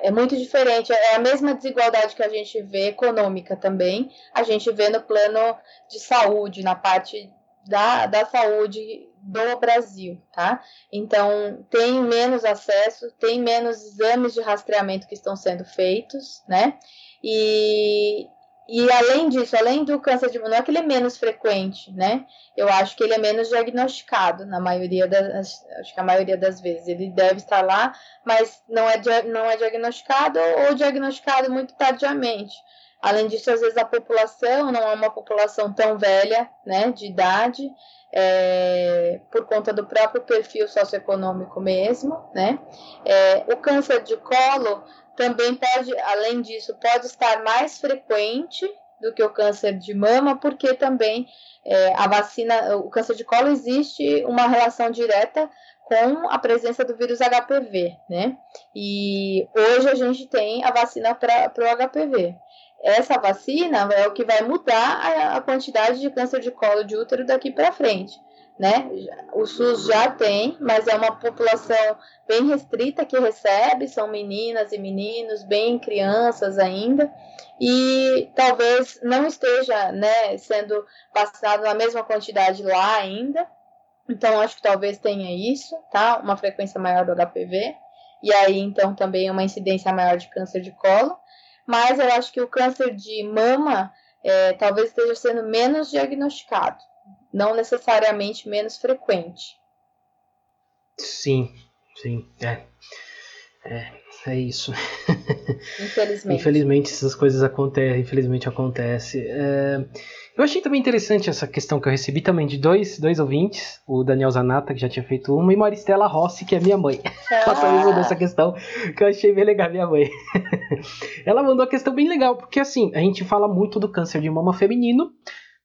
é muito diferente, é a mesma desigualdade que a gente vê econômica também, a gente vê no plano de saúde, na parte da, da saúde do Brasil, tá? Então, tem menos acesso, tem menos exames de rastreamento que estão sendo feitos, né? E, e além disso, além do câncer de mama, não é que ele é menos frequente, né? Eu acho que ele é menos diagnosticado na maioria das, acho que a maioria das vezes. Ele deve estar lá, mas não é, não é diagnosticado ou diagnosticado muito tardiamente. Além disso, às vezes a população não é uma população tão velha, né, de idade, é, por conta do próprio perfil socioeconômico mesmo, né? É, o câncer de colo também pode, além disso, pode estar mais frequente do que o câncer de mama, porque também é, a vacina, o câncer de colo existe uma relação direta com a presença do vírus HPV, né? E hoje a gente tem a vacina para o HPV. Essa vacina é o que vai mudar a, a quantidade de câncer de colo de útero daqui para frente né? O SUS já tem, mas é uma população bem restrita que recebe, são meninas e meninos, bem crianças ainda, e talvez não esteja, né, sendo vacinado na mesma quantidade lá ainda. Então acho que talvez tenha isso, tá? Uma frequência maior do HPV e aí então também uma incidência maior de câncer de colo. Mas eu acho que o câncer de mama é, talvez esteja sendo menos diagnosticado não necessariamente menos frequente. Sim, sim, é. É, é isso. (laughs) Infelizmente. Infelizmente essas coisas acontecem, infelizmente acontece. É, eu achei também interessante essa questão que eu recebi também de dois, dois ouvintes, o Daniel Zanata, que já tinha feito uma, e Maristela Rossi, que é minha mãe. Ah. (laughs) Ela também mandou essa questão que eu achei bem legal, minha mãe. (laughs) Ela mandou a questão bem legal, porque assim, a gente fala muito do câncer de mama feminino,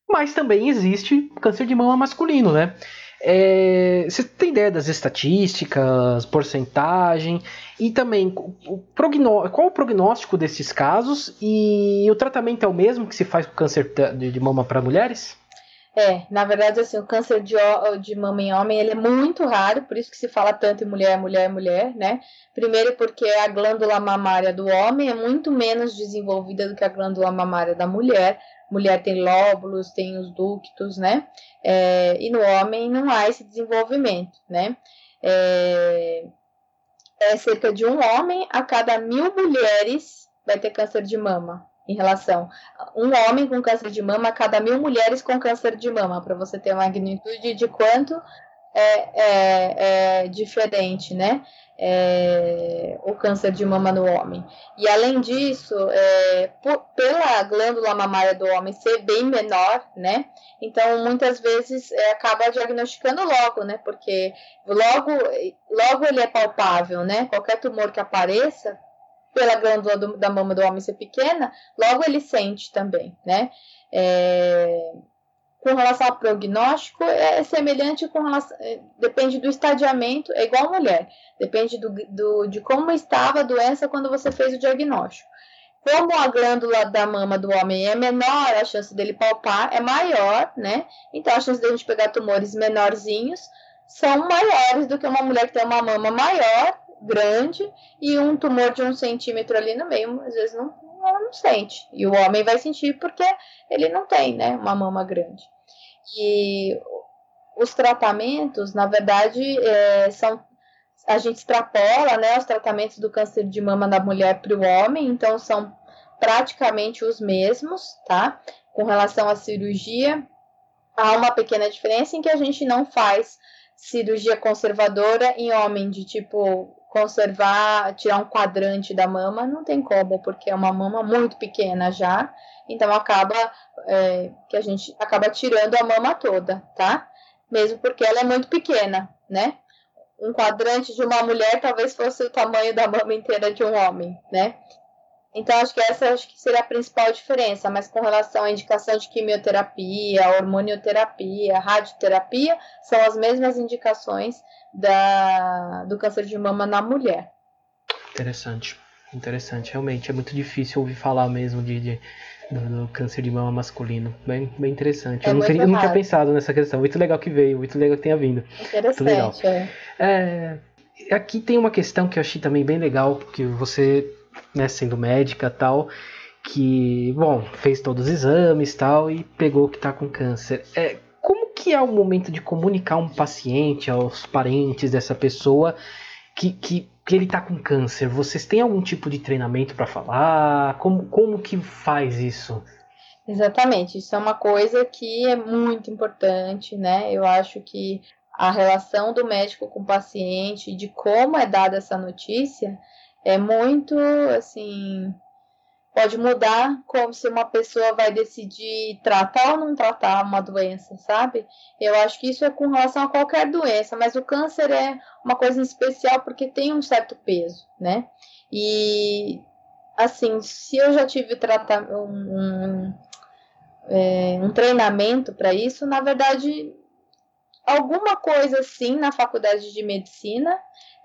mas também existe câncer de mama masculino, né? É, você tem ideia das estatísticas, porcentagem e também o qual o prognóstico desses casos e o tratamento é o mesmo que se faz com câncer de mama para mulheres? É, na verdade, assim, o câncer de, de mama em homem ele é muito raro, por isso que se fala tanto em mulher, mulher, mulher, né? Primeiro porque a glândula mamária do homem é muito menos desenvolvida do que a glândula mamária da mulher, mulher tem lóbulos, tem os ductos, né? É, e no homem não há esse desenvolvimento, né? É, é, cerca de um homem a cada mil mulheres vai ter câncer de mama. Em relação um homem com câncer de mama a cada mil mulheres com câncer de mama, para você ter a magnitude de quanto é, é, é diferente, né? É, o câncer de mama no homem. E além disso, é, por, pela glândula mamária do homem ser bem menor, né? Então muitas vezes é, acaba diagnosticando logo, né? Porque logo, logo ele é palpável, né? Qualquer tumor que apareça pela glândula do, da mama do homem ser pequena, logo ele sente também, né? É, com relação ao prognóstico é semelhante com relação, é, depende do estadiamento, é igual mulher, depende do, do, de como estava a doença quando você fez o diagnóstico. Como a glândula da mama do homem é menor, a chance dele palpar é maior, né? Então a chance de a gente pegar tumores menorzinhos são maiores do que uma mulher que tem uma mama maior, grande, e um tumor de um centímetro ali no meio, às vezes não, não sente. E o homem vai sentir porque ele não tem, né, uma mama grande. E os tratamentos, na verdade, é, são a gente extrapola né, os tratamentos do câncer de mama da mulher para o homem, então são praticamente os mesmos, tá? Com relação à cirurgia, há uma pequena diferença em que a gente não faz cirurgia conservadora em homem, de tipo conservar, tirar um quadrante da mama, não tem como, porque é uma mama muito pequena já, então acaba é, que a gente acaba tirando a mama toda, tá? Mesmo porque ela é muito pequena, né? um quadrante de uma mulher talvez fosse o tamanho da mama inteira de um homem, né? Então, acho que essa acho que seria a principal diferença, mas com relação à indicação de quimioterapia, hormonioterapia, radioterapia, são as mesmas indicações da, do câncer de mama na mulher. Interessante, interessante. Realmente é muito difícil ouvir falar mesmo de, de do, do, câncer de mama masculino. Bem, bem interessante. É eu, não teria, eu não tinha pensado nessa questão. Muito legal que veio, muito legal que tenha vindo. Interessante, é. é. Aqui tem uma questão que eu achei também bem legal, porque você né, sendo médica tal, que, bom, fez todos os exames tal e pegou que está com câncer. É, que é o momento de comunicar um paciente aos parentes dessa pessoa que, que, que ele está com câncer? Vocês têm algum tipo de treinamento para falar? Como, como que faz isso? Exatamente, isso é uma coisa que é muito importante, né? Eu acho que a relação do médico com o paciente, de como é dada essa notícia, é muito assim pode mudar como se uma pessoa vai decidir tratar ou não tratar uma doença, sabe? Eu acho que isso é com relação a qualquer doença, mas o câncer é uma coisa especial porque tem um certo peso, né? E assim, se eu já tive um, um, é, um treinamento para isso, na verdade, alguma coisa assim na faculdade de medicina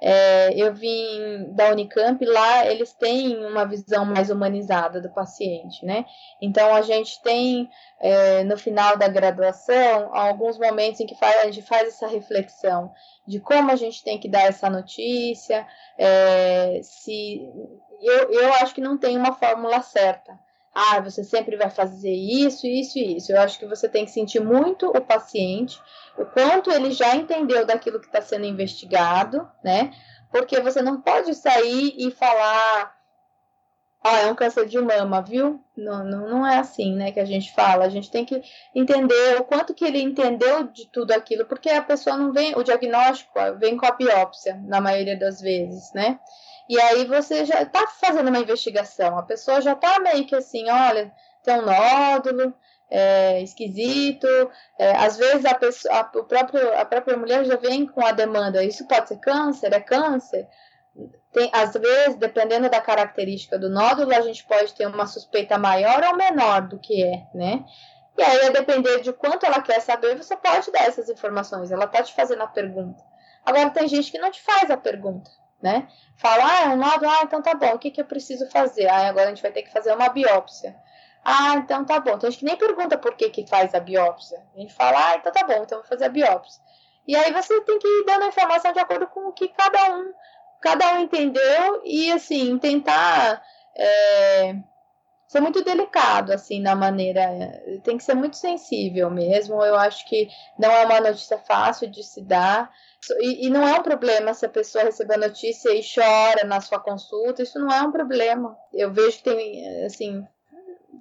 é, eu vim da Unicamp, lá eles têm uma visão mais humanizada do paciente, né? Então a gente tem é, no final da graduação alguns momentos em que faz, a gente faz essa reflexão de como a gente tem que dar essa notícia, é, se eu, eu acho que não tem uma fórmula certa. Ah, você sempre vai fazer isso, isso e isso. Eu acho que você tem que sentir muito o paciente o quanto ele já entendeu daquilo que está sendo investigado, né? Porque você não pode sair e falar, ah, é um câncer de mama, viu? Não, não, não é assim, né, que a gente fala. A gente tem que entender o quanto que ele entendeu de tudo aquilo, porque a pessoa não vem, o diagnóstico vem com a biópsia, na maioria das vezes, né? E aí você já está fazendo uma investigação, a pessoa já está meio que assim, olha, tem um nódulo, é, esquisito. É, às vezes a, pessoa, a, o próprio, a própria mulher já vem com a demanda: isso pode ser câncer? É câncer? Tem, às vezes, dependendo da característica do nódulo, a gente pode ter uma suspeita maior ou menor do que é, né? E aí, a depender de quanto ela quer saber, você pode dar essas informações. Ela tá te fazendo a pergunta. Agora, tem gente que não te faz a pergunta, né? Fala, ah, é um nódulo, ah, então tá bom, o que, que eu preciso fazer? Ah, agora a gente vai ter que fazer uma biópsia. Ah, então tá bom. Então a gente nem pergunta por que, que faz a biópsia. A gente fala, ah, então tá bom, então vou fazer a biópsia. E aí você tem que ir dando a informação de acordo com o que cada um, cada um entendeu e assim, tentar é, ser muito delicado assim na maneira. Tem que ser muito sensível mesmo. Eu acho que não é uma notícia fácil de se dar. E, e, não é um problema se a pessoa receber a notícia e chora na sua consulta, isso não é um problema. Eu vejo que tem, assim,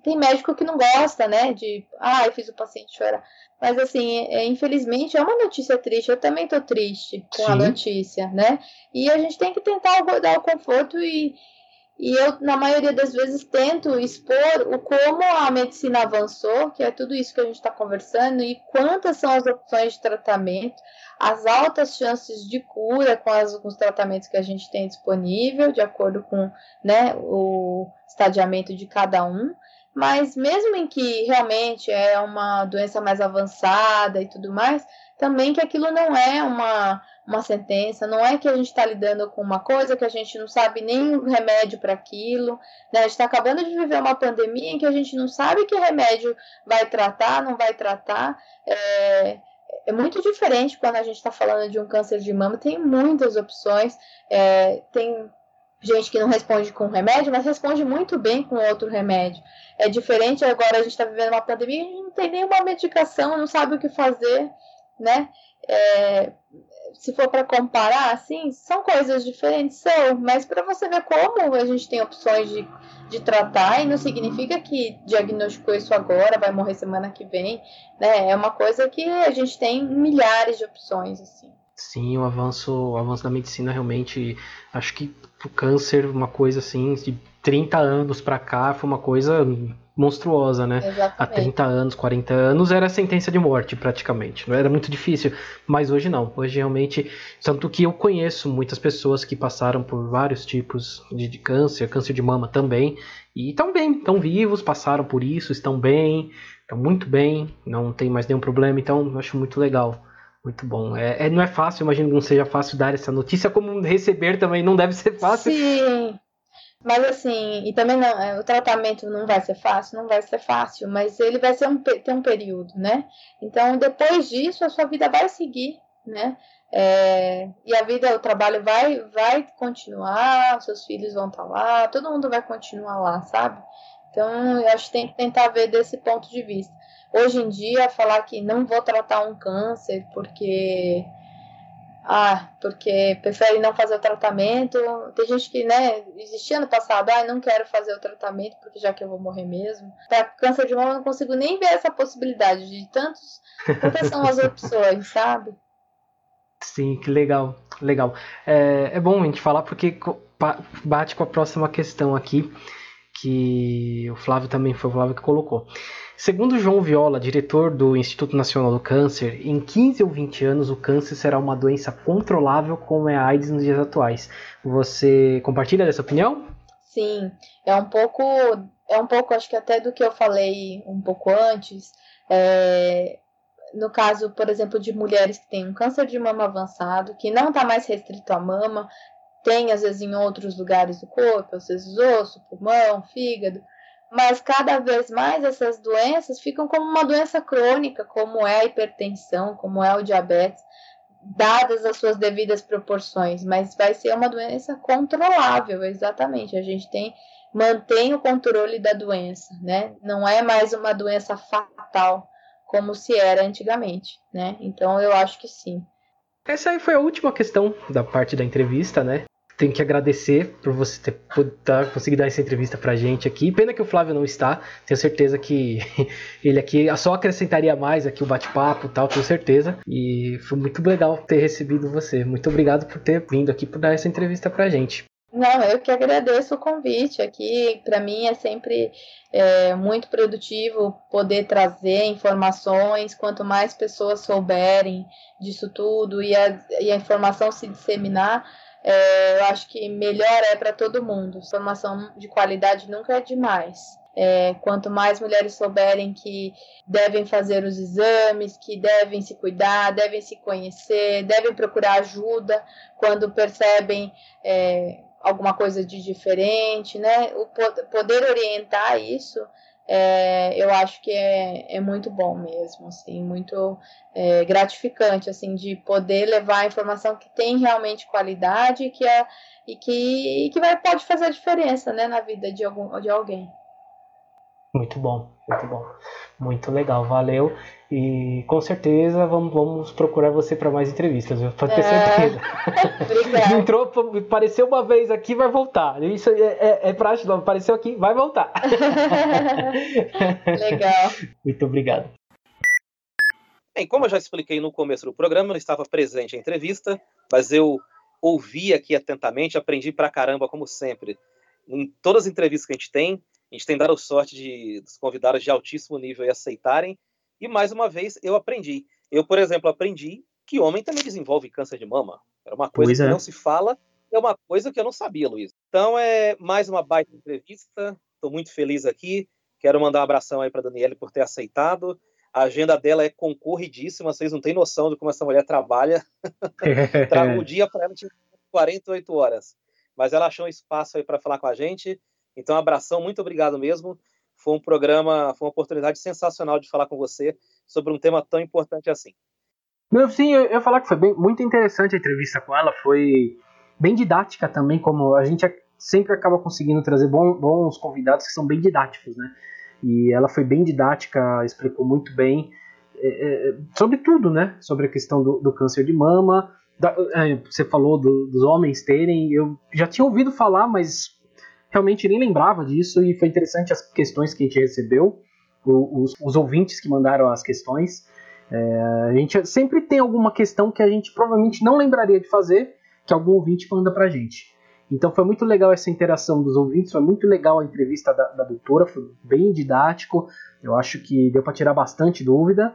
tem médico que não gosta, né? De, ah, eu fiz o paciente chorar. Mas, assim, é, infelizmente é uma notícia triste. Eu também tô triste com Sim. a notícia, né? E a gente tem que tentar dar o conforto e, e eu, na maioria das vezes, tento expor o como a medicina avançou, que é tudo isso que a gente está conversando, e quantas são as opções de tratamento, as altas chances de cura com, as, com os tratamentos que a gente tem disponível, de acordo com né, o estadiamento de cada um. Mas mesmo em que realmente é uma doença mais avançada e tudo mais, também que aquilo não é uma, uma sentença, não é que a gente está lidando com uma coisa que a gente não sabe nem o remédio para aquilo. Né? A gente está acabando de viver uma pandemia em que a gente não sabe que remédio vai tratar, não vai tratar. É, é muito diferente quando a gente está falando de um câncer de mama, tem muitas opções, é, tem gente que não responde com remédio, mas responde muito bem com outro remédio. É diferente agora, a gente está vivendo uma pandemia, não tem nenhuma medicação, não sabe o que fazer, né? É, se for para comparar, assim, são coisas diferentes, são, mas para você ver como a gente tem opções de, de tratar, e não significa que diagnosticou isso agora, vai morrer semana que vem, né? É uma coisa que a gente tem milhares de opções, assim. Sim, o avanço, o avanço da medicina realmente, acho que o câncer, uma coisa assim, de 30 anos para cá, foi uma coisa monstruosa, né? Exatamente. Há 30 anos, 40 anos era sentença de morte, praticamente. Não era muito difícil. Mas hoje não. Hoje realmente. Tanto que eu conheço muitas pessoas que passaram por vários tipos de, de câncer, câncer de mama também. E estão bem, estão vivos, passaram por isso, estão bem, estão muito bem, não tem mais nenhum problema. Então, eu acho muito legal. Muito bom. É, é, não é fácil, imagino que não seja fácil dar essa notícia, como receber também não deve ser fácil. Sim. Mas assim, e também não, é, o tratamento não vai ser fácil, não vai ser fácil, mas ele vai ser um, ter um período, né? Então, depois disso, a sua vida vai seguir, né? É, e a vida, o trabalho vai, vai continuar, seus filhos vão estar lá, todo mundo vai continuar lá, sabe? Então, eu acho que tem que tentar ver desse ponto de vista. Hoje em dia, falar que não vou tratar um câncer porque ah, porque prefere não fazer o tratamento. Tem gente que, né, existia no passado, ah, não quero fazer o tratamento porque já que eu vou morrer mesmo. Para câncer de mama, eu não consigo nem ver essa possibilidade de tantos. Quantas são as opções, (laughs) sabe? Sim, que legal, legal. É, é bom a gente falar porque bate com a próxima questão aqui, que o Flávio também foi o Flávio que colocou. Segundo João Viola, diretor do Instituto Nacional do Câncer, em 15 ou 20 anos o câncer será uma doença controlável como é a AIDS nos dias atuais. Você compartilha dessa opinião? Sim, é um pouco, é um pouco, acho que até do que eu falei um pouco antes. É, no caso, por exemplo, de mulheres que têm um câncer de mama avançado, que não está mais restrito à mama, tem às vezes em outros lugares do corpo, às vezes osso, pulmão, fígado mas cada vez mais essas doenças ficam como uma doença crônica, como é a hipertensão, como é o diabetes, dadas as suas devidas proporções, mas vai ser uma doença controlável, exatamente. A gente tem mantém o controle da doença, né? Não é mais uma doença fatal como se era antigamente, né? Então eu acho que sim. Essa aí foi a última questão da parte da entrevista, né? Tenho que agradecer por você ter tá, conseguido dar essa entrevista pra gente aqui. Pena que o Flávio não está. Tenho certeza que (laughs) ele aqui só acrescentaria mais aqui o bate-papo e tal, tenho certeza. E foi muito legal ter recebido você. Muito obrigado por ter vindo aqui por dar essa entrevista pra gente. Não, eu que agradeço o convite aqui. Para mim é sempre é, muito produtivo poder trazer informações. Quanto mais pessoas souberem disso tudo e a, e a informação se disseminar, é, eu acho que melhor é para todo mundo. Formação de qualidade nunca é demais. É, quanto mais mulheres souberem que devem fazer os exames, que devem se cuidar, devem se conhecer, devem procurar ajuda quando percebem é, alguma coisa de diferente, né? O poder orientar isso é, eu acho que é, é muito bom mesmo, assim, muito é, gratificante, assim, de poder levar a informação que tem realmente qualidade e que, é, e que, e que vai, pode fazer a diferença, né, na vida de, algum, de alguém. Muito bom, muito bom. Muito legal, valeu. E com certeza vamos, vamos procurar você para mais entrevistas, viu? Pode ter é... certeza. (laughs) (laughs) Obrigada. Entrou, apareceu uma vez aqui, vai voltar. Isso é, é, é prático, apareceu aqui, vai voltar. (laughs) legal. Muito obrigado. Bem, como eu já expliquei no começo do programa, eu não estava presente à entrevista, mas eu ouvi aqui atentamente, aprendi pra caramba, como sempre. Em todas as entrevistas que a gente tem, a gente tem dado sorte de dos convidados de altíssimo nível aceitarem. E mais uma vez eu aprendi. Eu, por exemplo, aprendi que homem também desenvolve câncer de mama. Era uma coisa pois que é. não se fala, é uma coisa que eu não sabia, Luiz. Então é mais uma baita entrevista. Estou muito feliz aqui. Quero mandar um abração aí para Daniele por ter aceitado. A agenda dela é concorridíssima, vocês não têm noção de como essa mulher trabalha. (laughs) o dia para ela tinha 48 horas. Mas ela achou um espaço aí para falar com a gente. Então, abração, muito obrigado mesmo. Foi um programa, foi uma oportunidade sensacional de falar com você sobre um tema tão importante assim. Não, sim, eu ia falar que foi bem, muito interessante a entrevista com ela, foi bem didática também, como a gente sempre acaba conseguindo trazer bons, bons convidados que são bem didáticos, né? E ela foi bem didática, explicou muito bem é, é, sobre tudo, né? Sobre a questão do, do câncer de mama. Da, é, você falou do, dos homens terem, eu já tinha ouvido falar, mas realmente nem lembrava disso e foi interessante as questões que a gente recebeu, os, os ouvintes que mandaram as questões. É, a gente sempre tem alguma questão que a gente provavelmente não lembraria de fazer, que algum ouvinte manda pra gente. Então foi muito legal essa interação dos ouvintes, foi muito legal a entrevista da, da doutora, foi bem didático. Eu acho que deu para tirar bastante dúvida.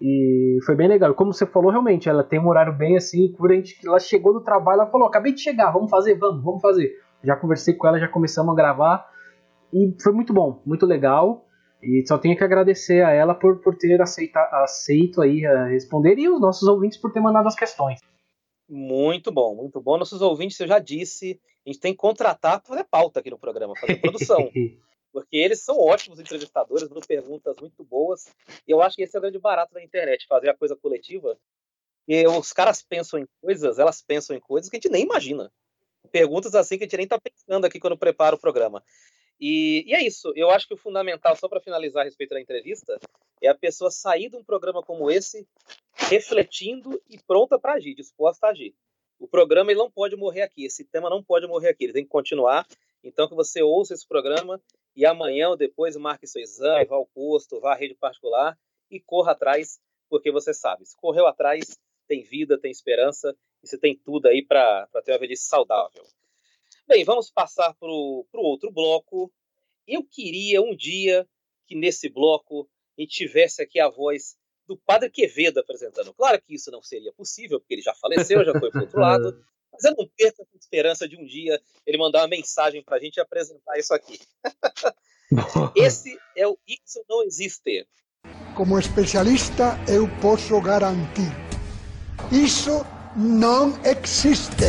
E foi bem legal. Como você falou, realmente, ela tem um horário bem assim, por a gente, ela chegou do trabalho, ela falou, acabei de chegar, vamos fazer, vamos, vamos fazer. Já conversei com ela, já começamos a gravar. E foi muito bom, muito legal. E só tenho que agradecer a ela por, por ter aceita, aceito aí a eh, responder e os nossos ouvintes por ter mandado as questões. Muito bom, muito bom. Nossos ouvintes, eu já disse, a gente tem que contratar para fazer pauta aqui no programa, fazer (laughs) produção. porque eles são ótimos entrevistadores, dando perguntas muito boas. E eu acho que esse é o grande barato da internet, fazer a coisa coletiva. E os caras pensam em coisas, elas pensam em coisas que a gente nem imagina. Perguntas assim que a gente nem está pensando aqui quando prepara o programa. E, e, é isso. Eu acho que o fundamental, só para finalizar a respeito da entrevista, é a pessoa sair de um programa como esse refletindo e pronta para agir, disposta a agir. O programa ele não pode morrer aqui, esse tema não pode morrer aqui, ele tem que continuar. Então, que você ouça esse programa e amanhã ou depois marque seu exame, vá ao posto, vá à rede particular e corra atrás, porque você sabe, se correu atrás, tem vida, tem esperança e você tem tudo aí para ter uma velhice saudável. Bem, vamos passar para o outro bloco. Eu queria um dia que nesse bloco a gente tivesse aqui a voz do Padre Quevedo apresentando. Claro que isso não seria possível, porque ele já faleceu, já foi para o outro lado. (laughs) Mas eu não perco a esperança de um dia ele mandar uma mensagem para a gente apresentar isso aqui. (laughs) Esse é o Isso Não Existe. Como especialista, eu posso garantir: isso não existe.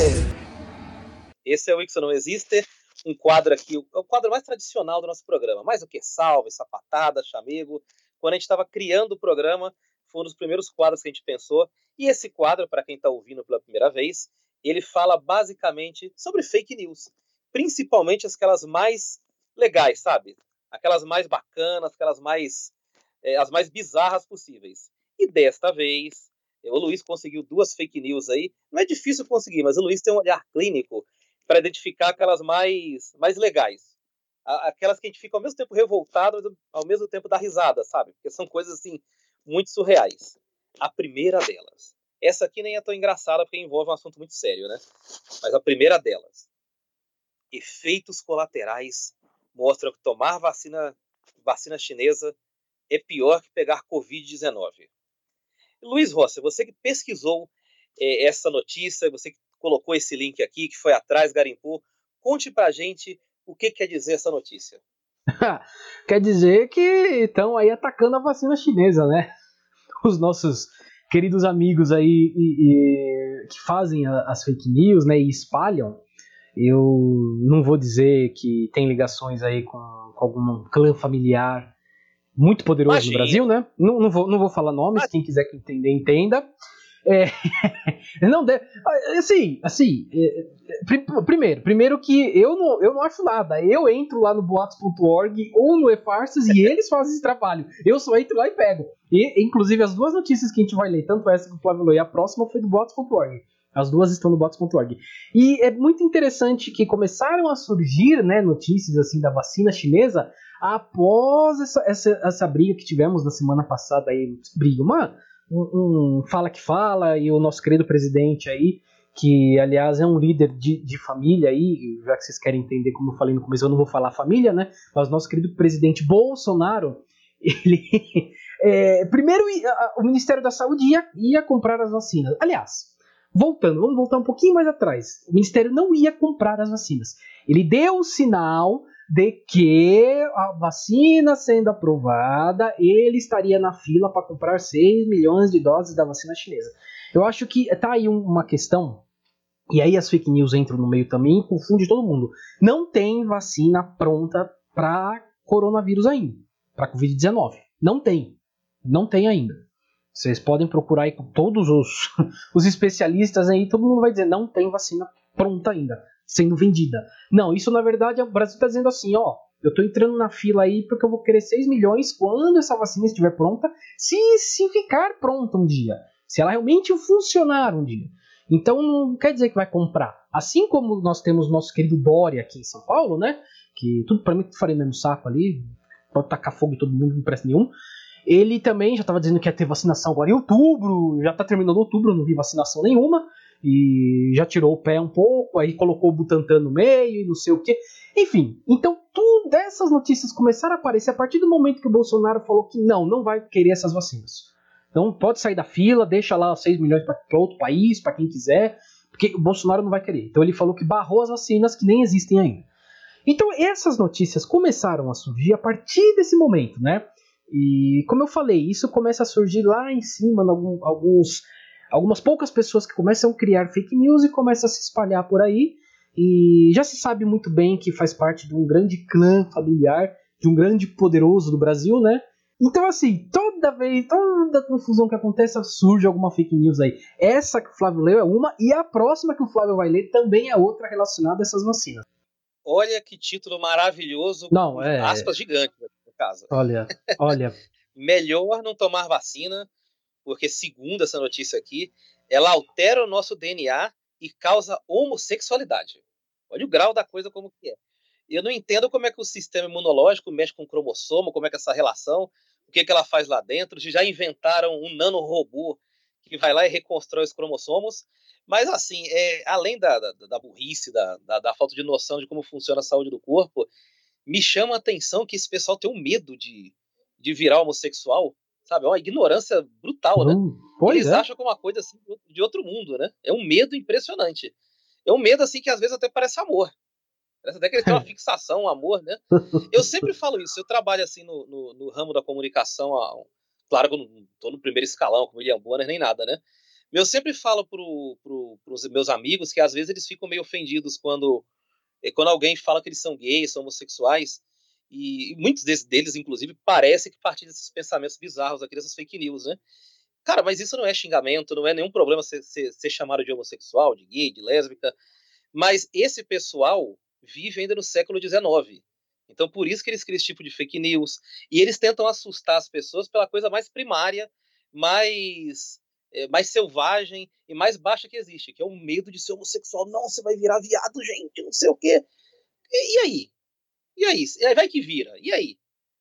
Esse é o Ixo Não Existe, um quadro aqui, o quadro mais tradicional do nosso programa. Mais o que? Salve, sapatada, chamego. Quando a gente estava criando o programa, foi um dos primeiros quadros que a gente pensou. E esse quadro, para quem está ouvindo pela primeira vez, ele fala basicamente sobre fake news. Principalmente aquelas mais legais, sabe? Aquelas mais bacanas, aquelas mais. É, as mais bizarras possíveis. E desta vez, o Luiz conseguiu duas fake news aí. Não é difícil conseguir, mas o Luiz tem um olhar clínico para identificar aquelas mais, mais legais. Aquelas que a gente fica ao mesmo tempo revoltado, ao mesmo tempo dá risada, sabe? Porque são coisas assim muito surreais. A primeira delas. Essa aqui nem é tão engraçada porque envolve um assunto muito sério, né? Mas a primeira delas. Efeitos colaterais mostram que tomar vacina, vacina chinesa é pior que pegar Covid-19. Luiz Rossi, você que pesquisou é, essa notícia, você que colocou esse link aqui, que foi atrás, garimpou. Conte pra gente o que quer dizer essa notícia. (laughs) quer dizer que estão aí atacando a vacina chinesa, né? (laughs) Os nossos queridos amigos aí e, e, que fazem as fake news, né, e espalham. Eu não vou dizer que tem ligações aí com, com algum clã familiar muito poderoso Imagina. no Brasil, né? Não, não, vou, não vou falar nomes, Imagina. quem quiser entender, entenda. É, (laughs) não deve, assim, assim, é, é primeiro, primeiro que eu não, eu não acho nada. Eu entro lá no boatos.org ou no eFarsas e eles (laughs) fazem esse trabalho. Eu só entro lá e pego. E, inclusive, as duas notícias que a gente vai ler, tanto essa que o Flávio leu e a próxima foi do boatos.org. As duas estão no bots.org. E é muito interessante que começaram a surgir né, notícias assim da vacina chinesa após essa, essa, essa briga que tivemos na semana passada aí. Briga, uma, um, um, fala que fala, e o nosso querido presidente aí, que aliás é um líder de, de família aí, já que vocês querem entender como eu falei no começo, eu não vou falar família, né? Mas nosso querido presidente Bolsonaro, (laughs) ele. É, primeiro, o Ministério da Saúde ia, ia comprar as vacinas. Aliás, voltando, vamos voltar um pouquinho mais atrás. O Ministério não ia comprar as vacinas. Ele deu o sinal de que a vacina sendo aprovada, ele estaria na fila para comprar 6 milhões de doses da vacina chinesa. Eu acho que tá aí uma questão, e aí as fake news entram no meio também e confunde todo mundo. Não tem vacina pronta para coronavírus ainda, para Covid-19. Não tem. Não tem ainda. Vocês podem procurar aí com todos os, (laughs) os especialistas aí, todo mundo vai dizer não tem vacina pronta ainda sendo vendida. Não, isso na verdade o Brasil está dizendo assim, ó, eu estou entrando na fila aí porque eu vou querer 6 milhões quando essa vacina estiver pronta, se, se ficar pronta um dia, se ela realmente funcionar um dia. Então não quer dizer que vai comprar. Assim como nós temos nosso querido Dória aqui em São Paulo, né? Que tudo para mim farei mesmo saco ali, pode tacar fogo em todo mundo, não presta nenhum. Ele também já estava dizendo que ia ter vacinação agora em outubro, já está terminando outubro, não vi vacinação nenhuma. E já tirou o pé um pouco, aí colocou o Butantan no meio e não sei o que. Enfim, então tudo essas notícias começaram a aparecer a partir do momento que o Bolsonaro falou que não, não vai querer essas vacinas. Então pode sair da fila, deixa lá 6 milhões para outro país, para quem quiser, porque o Bolsonaro não vai querer. Então ele falou que barrou as vacinas que nem existem ainda. Então essas notícias começaram a surgir a partir desse momento, né? E como eu falei, isso começa a surgir lá em cima, alguns, algumas poucas pessoas que começam a criar fake news e começam a se espalhar por aí. E já se sabe muito bem que faz parte de um grande clã familiar, de um grande poderoso do Brasil, né? Então, assim, toda vez, toda confusão que acontece, surge alguma fake news aí. Essa que o Flávio leu é uma, e a próxima que o Flávio vai ler também é outra relacionada a essas vacinas. Olha que título maravilhoso. Não, é. Aspas gigantes, no caso. Olha, olha. (laughs) Melhor não tomar vacina, porque, segundo essa notícia aqui, ela altera o nosso DNA e causa homossexualidade. Olha o grau da coisa como que é. Eu não entendo como é que o sistema imunológico mexe com o cromossomo, como é que é essa relação, o que, que ela faz lá dentro. Já inventaram um nanorobô que vai lá e reconstrói os cromossomos. Mas, assim, é, além da, da, da burrice, da, da, da, falta de noção de como funciona a saúde do corpo, me chama a atenção que esse pessoal tem um medo de, de virar homossexual, sabe? É uma ignorância brutal, né? Hum, Eles é. acham que é uma coisa assim de outro mundo, né? É um medo impressionante. É um medo, assim, que às vezes até parece amor. Parece até que eles têm uma fixação, um amor, né? (laughs) Eu sempre falo isso. Eu trabalho, assim, no, no, no ramo da comunicação. Claro que eu não estou no primeiro escalão, como William Bonner, nem nada, né? Eu sempre falo para pro, os meus amigos que às vezes eles ficam meio ofendidos quando, eh, quando alguém fala que eles são gays, são homossexuais. E, muitos deles, inclusive, parece que partilham desses pensamentos bizarros aqui, dessas fake news, né? Cara, mas isso não é xingamento, não é nenhum problema ser, ser, ser chamado de homossexual, de gay, de lésbica. Mas esse pessoal vive ainda no século XIX. Então, por isso que eles criam esse tipo de fake news. E eles tentam assustar as pessoas pela coisa mais primária, mais, é, mais selvagem e mais baixa que existe, que é o medo de ser homossexual. Não, você vai virar viado, gente, não sei o quê. E, e aí? E aí? Vai que vira. E aí?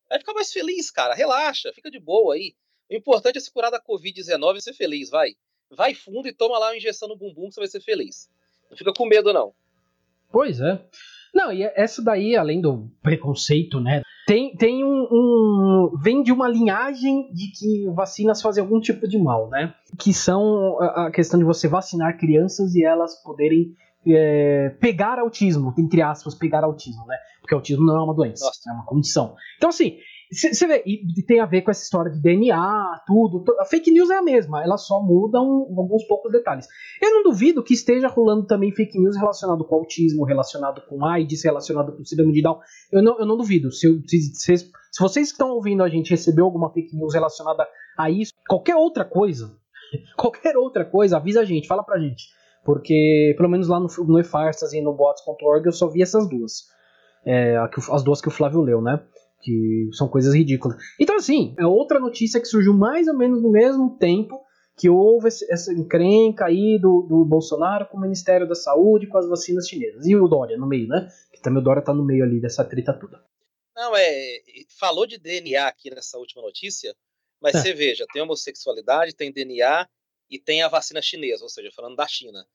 Vai ficar mais feliz, cara. Relaxa, fica de boa aí. O importante é se curar da Covid-19 e ser feliz, vai. Vai fundo e toma lá uma injeção no bumbum que você vai ser feliz. Não fica com medo, não. Pois é. Não, e essa daí, além do preconceito, né? Tem, tem um, um, Vem de uma linhagem de que vacinas fazem algum tipo de mal, né? Que são a questão de você vacinar crianças e elas poderem é, pegar autismo, entre aspas, pegar autismo, né? Porque autismo não é uma doença, Nossa. é uma condição. Então, assim, você vê, e tem a ver com essa história de DNA, tudo. A fake news é a mesma, ela só muda um, alguns poucos detalhes. Eu não duvido que esteja rolando também fake news relacionado com autismo, relacionado com AIDS, relacionado com síndrome de Down. Eu não, eu não duvido. Se, se, se, se vocês que estão ouvindo a gente recebeu alguma fake news relacionada a isso, qualquer outra coisa, (laughs) qualquer outra coisa, avisa a gente, fala pra gente. Porque, pelo menos lá no, no eFarstas e no bots.org, eu só vi essas duas. É, as duas que o Flávio leu, né? que são coisas ridículas. Então, assim, é outra notícia que surgiu mais ou menos no mesmo tempo que houve essa encrenca aí do, do Bolsonaro com o Ministério da Saúde com as vacinas chinesas. E o Dória no meio, né? Que também o Dória tá no meio ali dessa treta toda. Não, é. Falou de DNA aqui nessa última notícia, mas é. você veja, tem homossexualidade, tem DNA e tem a vacina chinesa, ou seja, falando da China.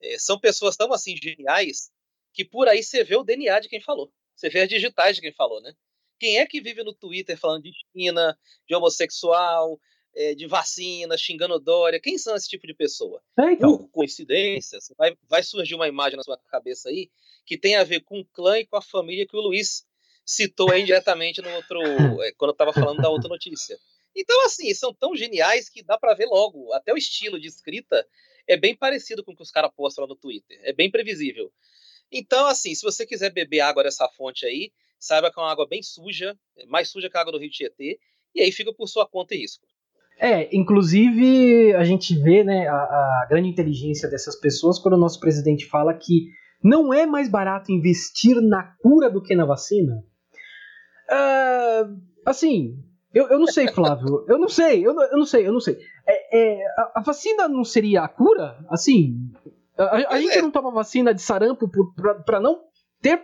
É, são pessoas tão assim geniais que por aí você vê o DNA de quem falou. Você vê as digitais de quem falou, né? Quem é que vive no Twitter falando de China, de homossexual, é, de vacina, xingando Dória? Quem são esse tipo de pessoa? É, então. Por coincidência, vai, vai surgir uma imagem na sua cabeça aí que tem a ver com o clã e com a família que o Luiz citou aí indiretamente no outro, é, quando estava falando da outra notícia. Então, assim, são tão geniais que dá para ver logo. Até o estilo de escrita é bem parecido com o que os caras postam lá no Twitter. É bem previsível. Então, assim, se você quiser beber água dessa fonte aí, saiba que é uma água bem suja, mais suja que a água do Rio Tietê, e aí fica por sua conta e risco. É, inclusive a gente vê né, a, a, grande inteligência dessas pessoas quando o nosso presidente fala que não é mais barato investir na cura do que na vacina. Uh, assim, eu, eu não sei, Flávio. eu não sei, eu não, eu não sei, eu não sei. É, é, a, a, vacina não seria a cura? Assim, a, a gente é. não toma vacina de sarampo para não ter.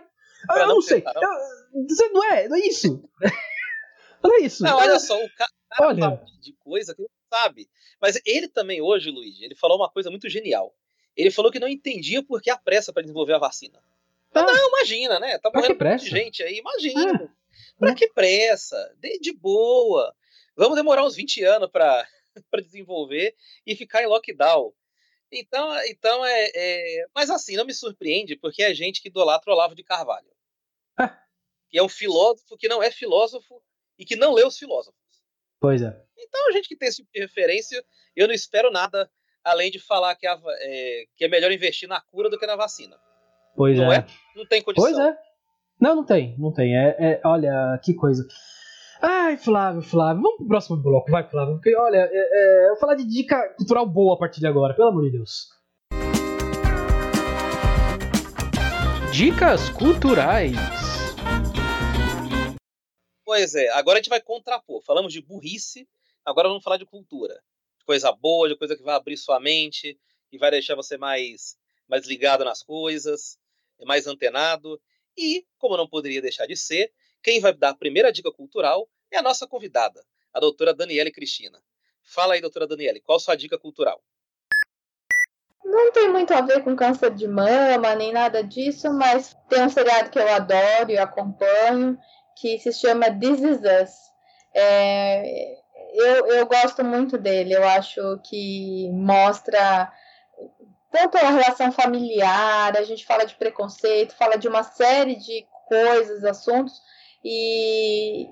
eu não, não sei. Eu, não é, não é isso. (laughs) não é isso. Não, olha só, o cara olha. de coisa que não sabe. Mas ele também hoje, Luiz, ele falou uma coisa muito genial. Ele falou que não entendia por que a pressa para desenvolver a vacina. Ah, não, imagina, né? Tá morrendo muita gente aí, imagina. Ah, pra que pressa? De, de boa. Vamos demorar uns 20 anos para (laughs) desenvolver e ficar em lockdown. Então, então é, é, Mas assim, não me surpreende, porque é gente que idolatra o Olavo de Carvalho. Ah. Que é um filósofo que não é filósofo e que não lê os filósofos. Pois é. Então, a gente que tem esse tipo de referência, eu não espero nada além de falar que, a, é, que é melhor investir na cura do que na vacina. Pois não é. é. Não tem condição. Pois é. Não, não tem, não tem. É, é, olha, que coisa. Ai, Flávio, Flávio, vamos pro próximo bloco, vai, Flávio. Porque, olha, é, é, eu vou falar de dica cultural boa a partir de agora, pelo amor de Deus. Dicas culturais. Pois é, agora a gente vai contrapor. Falamos de burrice, agora vamos falar de cultura. De coisa boa, de coisa que vai abrir sua mente, que vai deixar você mais, mais ligado nas coisas, mais antenado. E, como não poderia deixar de ser, quem vai dar a primeira dica cultural é a nossa convidada, a doutora Daniele Cristina. Fala aí, doutora Daniele, qual sua dica cultural? Não tem muito a ver com câncer de mama, nem nada disso, mas tem um seriado que eu adoro e acompanho, que se chama This Is Us. É, eu, eu gosto muito dele, eu acho que mostra tanto a relação familiar, a gente fala de preconceito, fala de uma série de coisas, assuntos, e,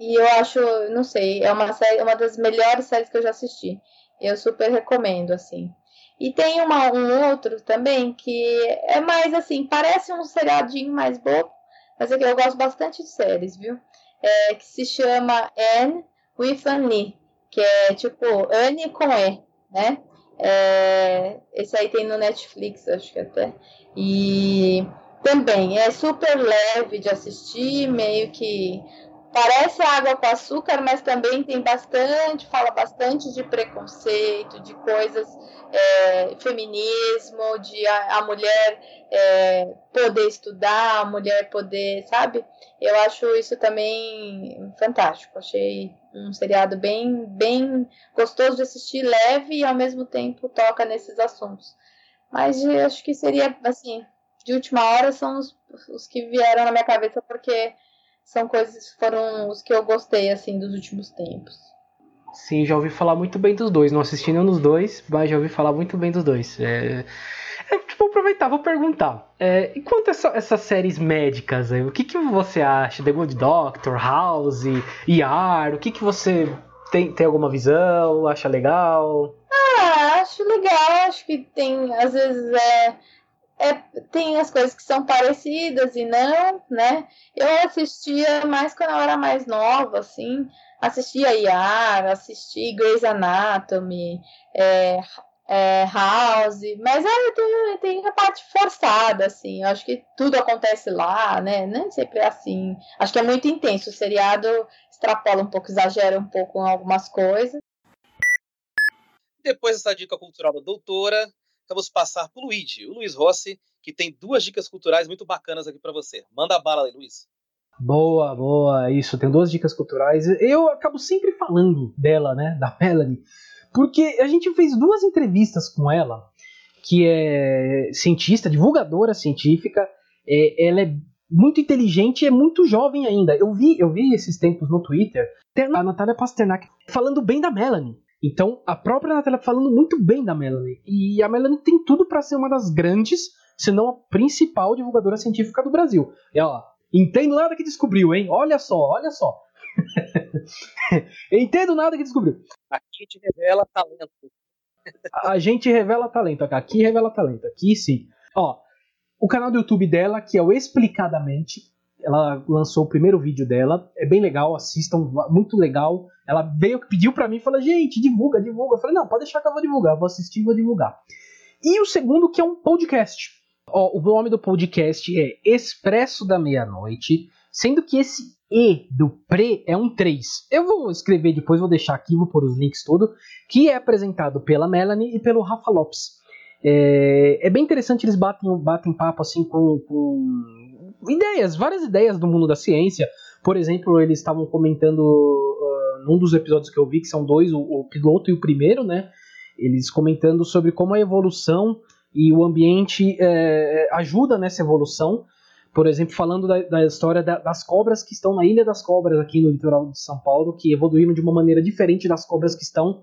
e eu acho, não sei, é uma, série, uma das melhores séries que eu já assisti. Eu super recomendo, assim. E tem uma, um outro também que é mais assim, parece um seriadinho mais bobo, mas é que eu gosto bastante de séries, viu? É, que se chama Anne with Annie, que é tipo Anne com E, né? É, esse aí tem no Netflix, acho que até. E também é super leve de assistir, meio que parece água com açúcar, mas também tem bastante, fala bastante de preconceito, de coisas, é, feminismo, de a, a mulher é, poder estudar, a mulher poder, sabe? Eu acho isso também fantástico. Achei um seriado bem, bem gostoso de assistir, leve e ao mesmo tempo toca nesses assuntos. Mas acho que seria assim, de última hora são os, os que vieram na minha cabeça porque são coisas foram os que eu gostei assim dos últimos tempos. Sim, já ouvi falar muito bem dos dois. Não assisti nenhum dos dois, mas já ouvi falar muito bem dos dois. É, é, tipo, vou aproveitar, vou perguntar. É, e quanto a essa, essas séries médicas, o que, que você acha? The Good Doctor, House, ER, o que, que você tem, tem alguma visão? Acha legal? Ah, acho legal. Acho que tem, às vezes, é é, tem as coisas que são parecidas e não, né? Eu assistia mais quando eu era mais nova, assim. Assistia Yara, assisti Grey's Anatomy, é, é, House, mas é, tem, tem a parte forçada, assim. Eu acho que tudo acontece lá, né? Nem sempre é assim. Acho que é muito intenso. O seriado extrapola um pouco, exagera um pouco em algumas coisas. Depois dessa dica cultural da doutora, vamos passar para o Luigi, o Luiz Rossi, que tem duas dicas culturais muito bacanas aqui para você. Manda a bala aí, Luiz. Boa, boa, isso, tem duas dicas culturais. Eu acabo sempre falando dela, né, da Melanie, porque a gente fez duas entrevistas com ela, que é cientista, divulgadora científica, é, ela é muito inteligente e é muito jovem ainda. Eu vi, eu vi esses tempos no Twitter, a Natália Pasternak falando bem da Melanie. Então, a própria Natália falando muito bem da Melanie. E a Melanie tem tudo para ser uma das grandes, se não a principal divulgadora científica do Brasil. E ela, entendo nada que descobriu, hein? Olha só, olha só. (laughs) entendo nada que descobriu. Aqui te revela talento. a gente revela talento. Aqui revela talento. Aqui sim. Ó, o canal do YouTube dela, que é o Explicadamente, ela lançou o primeiro vídeo dela, é bem legal, assistam, muito legal. Ela veio, pediu para mim, falou, gente, divulga, divulga. Eu falei, não, pode deixar que eu vou divulgar, vou assistir e vou divulgar. E o segundo, que é um podcast. Ó, o nome do podcast é Expresso da Meia-Noite, sendo que esse E do pre é um 3. Eu vou escrever depois, vou deixar aqui, vou pôr os links tudo, que é apresentado pela Melanie e pelo Rafa Lopes. É, é bem interessante, eles batem, batem papo assim com, com ideias, várias ideias do mundo da ciência. Por exemplo, eles estavam comentando uh, num dos episódios que eu vi, que são dois, o, o, piloto e o primeiro, né? Eles comentando sobre como a evolução e o ambiente é, ajuda nessa evolução. Por exemplo, falando da, da história da, das cobras que estão na Ilha das Cobras, aqui no litoral de São Paulo, que evoluíram de uma maneira diferente das cobras que estão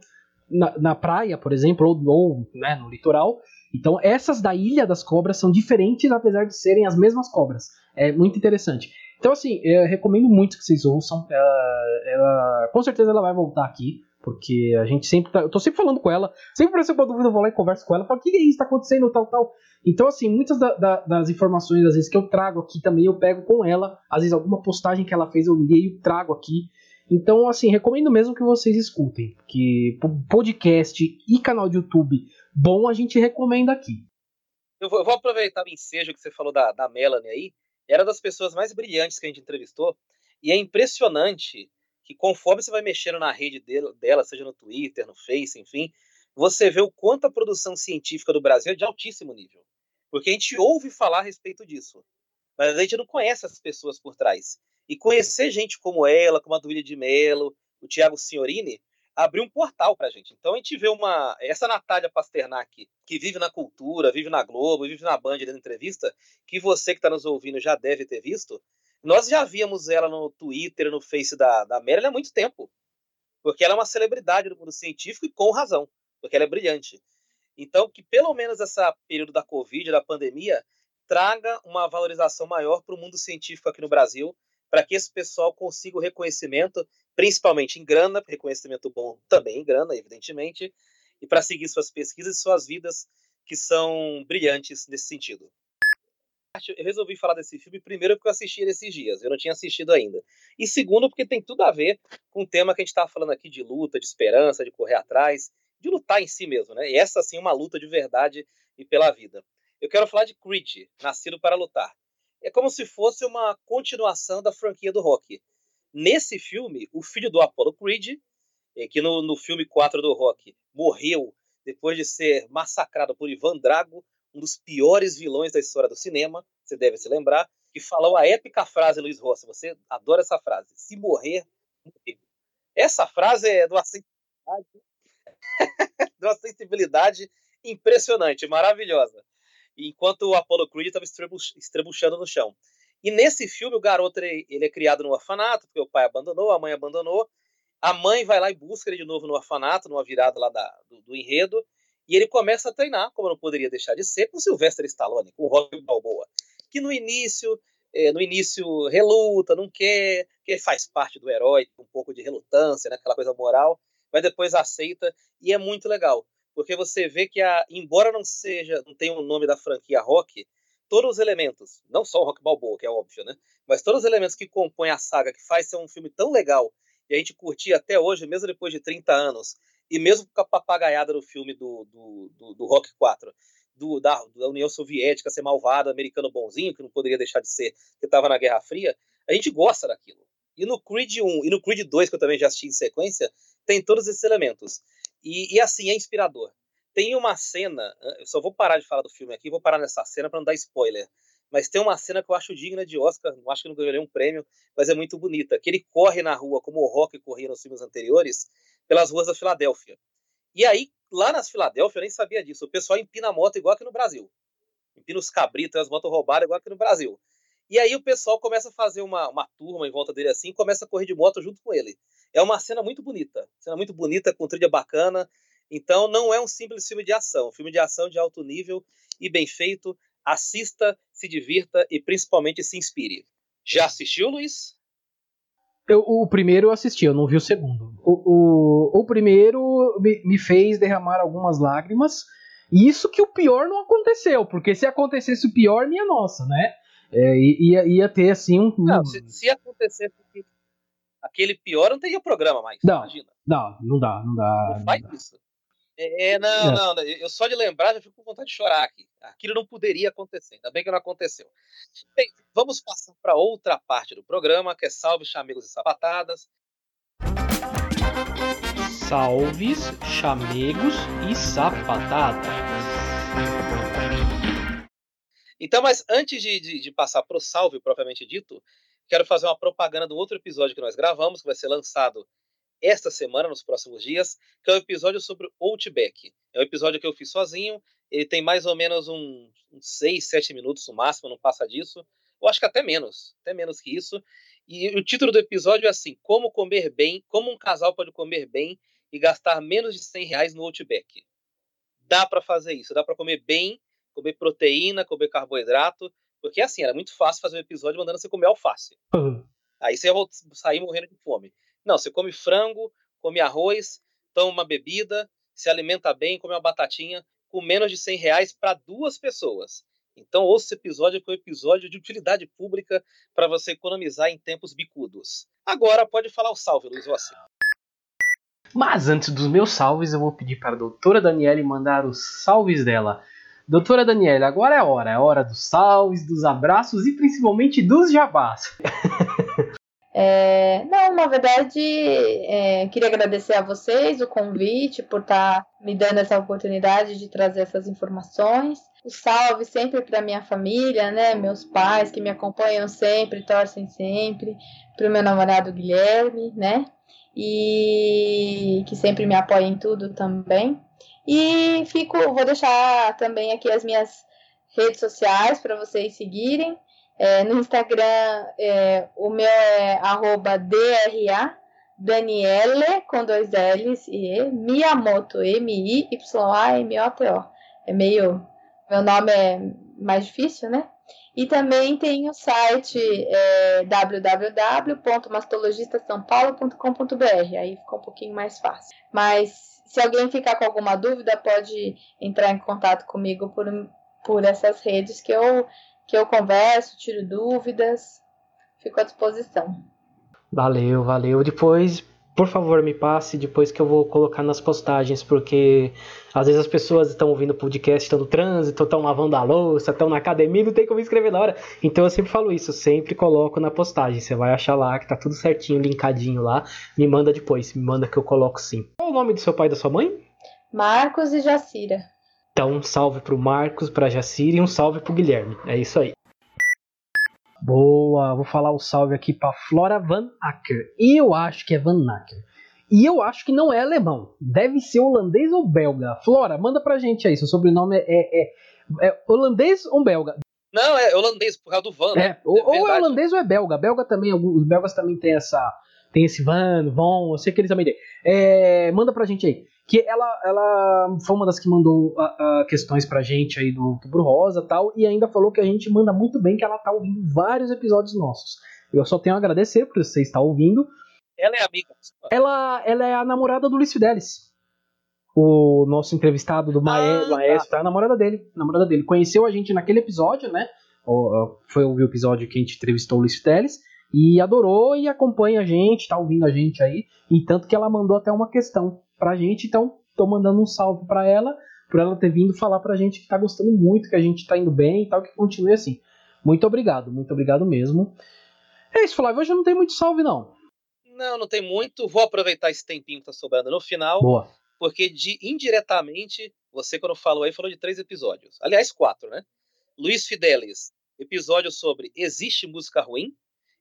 na, na praia, por exemplo, ou, ou né, no litoral. Então, essas da Ilha das Cobras são diferentes, apesar de serem as mesmas cobras. É muito interessante. Então, assim, eu recomendo muito que vocês ouçam. Ela, ela, com certeza ela vai voltar aqui. Porque a gente sempre tá. Eu tô sempre falando com ela. Sempre apareceu uma dúvida, eu vou lá e converso com ela. Falo, o que é isso? Tá acontecendo, tal, tal. Então, assim, muitas da, da, das informações, às vezes, que eu trago aqui também, eu pego com ela. Às vezes, alguma postagem que ela fez, eu li e trago aqui. Então, assim, recomendo mesmo que vocês escutem. Que podcast e canal de YouTube bom a gente recomenda aqui. Eu vou, eu vou aproveitar o ensejo que você falou da, da Melanie aí. Era das pessoas mais brilhantes que a gente entrevistou. E é impressionante que conforme você vai mexendo na rede dela, seja no Twitter, no Face, enfim, você vê o quanto a produção científica do Brasil é de altíssimo nível. Porque a gente ouve falar a respeito disso, mas a gente não conhece as pessoas por trás. E conhecer gente como ela, como a Duília de Mello, o Tiago Signorini, abriu um portal para a gente. Então a gente vê uma. Essa Natália Pasternak, que vive na cultura, vive na Globo, vive na Band dando entrevista, que você que está nos ouvindo já deve ter visto, nós já víamos ela no Twitter, no Face da, da Marilyn há muito tempo. Porque ela é uma celebridade do mundo científico e com razão, porque ela é brilhante. Então, que pelo menos esse período da Covid, da pandemia, traga uma valorização maior para o mundo científico aqui no Brasil, para que esse pessoal consiga o reconhecimento, principalmente em grana, reconhecimento bom também em grana, evidentemente, e para seguir suas pesquisas e suas vidas que são brilhantes nesse sentido eu resolvi falar desse filme, primeiro, porque eu assisti ele esses dias, eu não tinha assistido ainda. E segundo, porque tem tudo a ver com o tema que a gente estava falando aqui de luta, de esperança, de correr atrás, de lutar em si mesmo, né? E essa, sim, é uma luta de verdade e pela vida. Eu quero falar de Creed, Nascido para Lutar. É como se fosse uma continuação da franquia do Rock. Nesse filme, o filho do Apollo Creed, eh, que no, no filme 4 do Rock morreu depois de ser massacrado por Ivan Drago, um dos piores vilões da história do cinema, você deve se lembrar, que falou a épica frase, Luiz Rossi, você adora essa frase, se morrer, morrer. Essa frase é de uma sensibilidade, (laughs) de uma sensibilidade impressionante, maravilhosa. Enquanto o Apollo Creed estava estrebuchando no chão. E nesse filme, o garoto ele, ele é criado no orfanato, porque o pai abandonou, a mãe abandonou. A mãe vai lá e busca ele de novo no orfanato, numa virada lá da, do, do enredo. E ele começa a treinar, como não poderia deixar de ser, com Sylvester Stallone, com o Rock Balboa, que no início, é, no início reluta, não quer, que faz parte do herói, um pouco de relutância, né, aquela coisa moral, mas depois aceita e é muito legal, porque você vê que a, embora não seja, não tenha o nome da franquia Rock, todos os elementos, não só o Rock Balboa, que é óbvio, né, mas todos os elementos que compõem a saga, que faz ser um filme tão legal e a gente curtir até hoje, mesmo depois de 30 anos, e mesmo com a papagaiada do filme do, do, do, do Rock 4, do, da, da, União Soviética ser malvado, americano bonzinho, que não poderia deixar de ser, que estava na Guerra Fria, a gente gosta daquilo. E no Creed 1 e no Creed 2, que eu também já assisti em sequência, tem todos esses elementos. E, e assim, é inspirador. Tem uma cena, eu só vou parar de falar do filme aqui, vou parar nessa cena para não dar spoiler. Mas tem uma cena que eu acho digna de Oscar, não acho que não ganhou nenhum prêmio, mas é muito bonita. Que ele corre na rua como o Rock corria nos filmes anteriores, pelas ruas da Filadélfia. E aí, lá nas Filadélfia, eu nem sabia disso. O pessoal empina a moto igual aqui no Brasil. Empina os cabritos, as motos roubadas igual aqui no Brasil. E aí o pessoal começa a fazer uma, uma turma em volta dele assim começa a correr de moto junto com ele. É uma cena muito bonita. Cena muito bonita, com trilha bacana. Então não é um simples filme de ação. Um filme de ação de alto nível e bem feito. Assista, se divirta e principalmente se inspire. Já assistiu, Luiz? Eu, o primeiro eu assisti, eu não vi o segundo. O, o, o primeiro me, me, fez derramar algumas lágrimas. E isso que o pior não aconteceu, porque se acontecesse o pior, minha nossa, né? É, ia, ia ter assim um. Não, se, se acontecesse aquele pior, não teria programa mais. Não, imagina. Não, não dá, não dá. Não faz não dá. isso. É, não, é. não, eu só de lembrar já fico com vontade de chorar aqui. Aquilo não poderia acontecer, ainda bem que não aconteceu. Bem, vamos passar para outra parte do programa, que é Salve Chamegos e Sapatadas. Salves, chamegos e sapatadas. Então, mas antes de, de, de passar para o salve propriamente dito, quero fazer uma propaganda do outro episódio que nós gravamos, que vai ser lançado esta semana, nos próximos dias, que é o um episódio sobre Outback. É um episódio que eu fiz sozinho, ele tem mais ou menos uns um, 6, 7 minutos no máximo, não passa disso. Eu acho que até menos, até menos que isso. E o título do episódio é assim: Como comer bem, como um casal pode comer bem e gastar menos de 100 reais no Outback. Dá para fazer isso, dá para comer bem, comer proteína, comer carboidrato, porque assim, era muito fácil fazer um episódio mandando você comer alface. Uhum. Aí você ia sair morrendo de fome. Não, você come frango, come arroz, toma uma bebida, se alimenta bem, come uma batatinha, com menos de 100 reais para duas pessoas. Então, ouça esse episódio, que é um episódio de utilidade pública para você economizar em tempos bicudos. Agora pode falar o salve, Luiz Rossi. Mas antes dos meus salves, eu vou pedir para a doutora Daniele mandar os salves dela. Doutora Daniela, agora é a hora. É a hora dos salves, dos abraços e principalmente dos jabás. (laughs) É, não, na verdade, é, queria agradecer a vocês o convite por estar tá me dando essa oportunidade de trazer essas informações. O salve sempre para minha família, né? Meus pais que me acompanham sempre, torcem sempre, para o meu namorado Guilherme, né? E que sempre me apoia em tudo também. E fico, vou deixar também aqui as minhas redes sociais para vocês seguirem. É, no Instagram, é, o meu é arroba DRA Daniele com dois L's e Miyamoto, M-I-Y-A-M-O-T-O. É meio. Meu nome é mais difícil, né? E também tem o site é, www.mastologistasaopaulo.com.br. Aí fica um pouquinho mais fácil. Mas se alguém ficar com alguma dúvida, pode entrar em contato comigo por, por essas redes que eu, que eu converso, tiro dúvidas, fico à disposição. Valeu, valeu. Depois por favor, me passe depois que eu vou colocar nas postagens, porque às vezes as pessoas estão ouvindo o podcast, estão no trânsito, estão lavando a louça, estão na academia, não tem como escrever na hora. Então eu sempre falo isso, sempre coloco na postagem. Você vai achar lá que tá tudo certinho, linkadinho lá. Me manda depois, me manda que eu coloco sim. Qual o nome do seu pai e da sua mãe? Marcos e Jacira. Então, um salve pro Marcos, pra Jacira e um salve pro Guilherme. É isso aí. Boa, vou falar o um salve aqui para Flora Van Acker. E eu acho que é Van Acker. E eu acho que não é alemão. Deve ser holandês ou belga. Flora, manda pra gente aí. Seu sobrenome é, é, é holandês ou belga? Não, é holandês, por causa do Van. Né? É, ou, é ou é holandês ou é belga. Belga também, os belgas também tem essa. Tem esse Van, Von, eu sei que eles também têm. É, manda pra gente aí que ela, ela foi uma das que mandou a, a questões pra gente aí do Outubro Rosa tal, e ainda falou que a gente manda muito bem, que ela tá ouvindo vários episódios nossos. Eu só tenho a agradecer por você estar ouvindo. Ela é amiga. Ela, ela é a namorada do Luiz Fidelis. O nosso entrevistado do Maestro, ah, Maestro tá. é a namorada dele. namorada dele. Conheceu a gente naquele episódio, né? Foi ouvir o episódio que a gente entrevistou o Luiz Fidelis. E adorou e acompanha a gente, tá ouvindo a gente aí. E tanto que ela mandou até uma questão pra gente, então tô mandando um salve para ela, por ela ter vindo falar pra gente que tá gostando muito, que a gente tá indo bem e tal, que continue assim. Muito obrigado, muito obrigado mesmo. É isso, Flávio, hoje não tem muito salve não. Não, não tem muito. Vou aproveitar esse tempinho que tá sobrando no final. Boa. Porque de indiretamente, você quando falou aí, falou de três episódios. Aliás, quatro, né? Luiz Fidelis, episódio sobre Existe Música Ruim?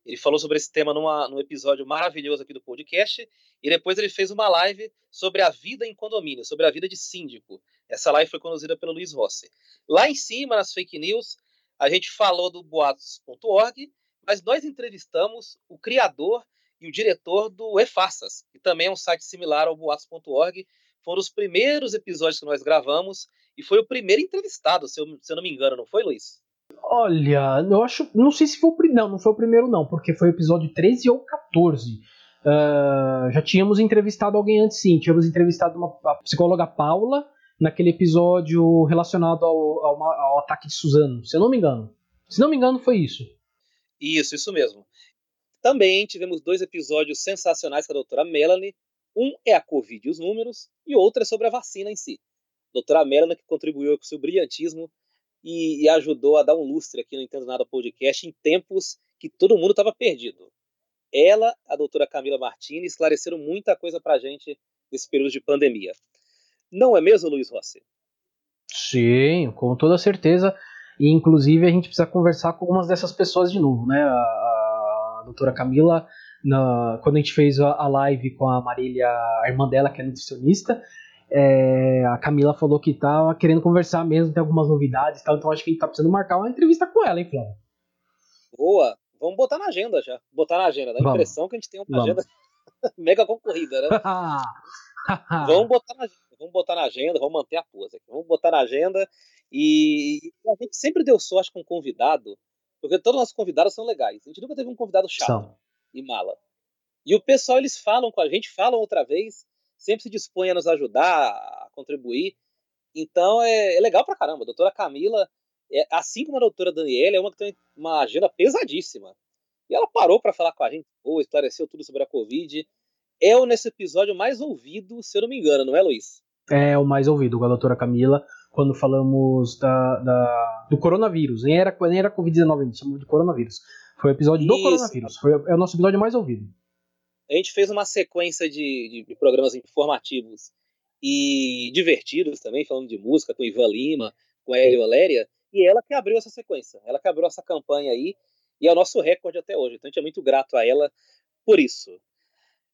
Ele falou sobre esse tema numa, num episódio maravilhoso aqui do podcast. E depois ele fez uma live sobre a vida em condomínio, sobre a vida de síndico. Essa live foi conduzida pelo Luiz Rossi. Lá em cima, nas fake news, a gente falou do boatos.org, mas nós entrevistamos o criador e o diretor do EFaças, que também é um site similar ao boatos.org. Foram os primeiros episódios que nós gravamos e foi o primeiro entrevistado, se eu, se eu não me engano, não foi, Luiz? Olha, eu acho. Não sei se foi o primeiro. Não, não foi o primeiro, não, porque foi o episódio 13 ou 14. Uh, ah, já tínhamos entrevistado alguém antes, sim. Tínhamos entrevistado uma, a psicóloga Paula naquele episódio relacionado ao, ao, ao, ataque de Suzano, se eu não me engano. Se não me engano, foi isso. Isso, isso mesmo. Também tivemos dois episódios sensacionais com a doutora Melanie. Um é a Covid e os números, e outro é sobre a vacina em si. doutora Melanie, que contribuiu com seu brilhantismo e, e, ajudou a dar um lustre aqui no Entendo Nada Podcast em tempos que todo mundo estava perdido. Ela, a doutora Camila Martins, esclareceram muita coisa para a gente nesse período de pandemia. Não é mesmo, Luiz Rossi? Sim, com toda certeza. E, inclusive, a gente precisa conversar com algumas dessas pessoas de novo, né? A, a doutora Camila na, quando a gente fez a, a, live com a Marília, a irmã dela, que é nutricionista, é, a Camila falou que tava querendo conversar mesmo, tem algumas novidades e tal, então acho que a gente tá precisando marcar uma entrevista com ela, hein, Flávio? Boa! Vamos botar na agenda já. Botar na agenda. Dá a impressão que a gente tem uma Vamos. agenda (laughs) mega concorrida, né? (laughs) vamos, botar na, vamos botar na agenda, vamos manter a pose aqui. Vamos botar na agenda. E a gente sempre deu sorte com um convidado, porque todos os nossos convidados são legais. A gente nunca teve um convidado chato são. e mala. E o pessoal, eles falam com a gente, falam outra vez, sempre se dispõe a nos ajudar, a contribuir. Então é, é legal pra caramba. A doutora Camila, é, assim como a doutora Daniela, é uma que tem uma agenda pesadíssima. E ela parou para falar com a gente, ou esclareceu tudo sobre a Covid. É o nesse episódio mais ouvido, se eu não me engano, não é, Luiz? É o mais ouvido com a doutora Camila, quando falamos da, da do coronavírus. Nem era, nem era Covid-19, a gente chamou de coronavírus. Foi o episódio Isso. do coronavírus. Foi, é o nosso episódio mais ouvido. A gente fez uma sequência de, de programas informativos e divertidos também, falando de música, com Ivan Lima, com a Hélio Valéria, e ela que abriu essa sequência, ela que abriu essa campanha aí, e é o nosso recorde até hoje. Então a gente é muito grato a ela por isso.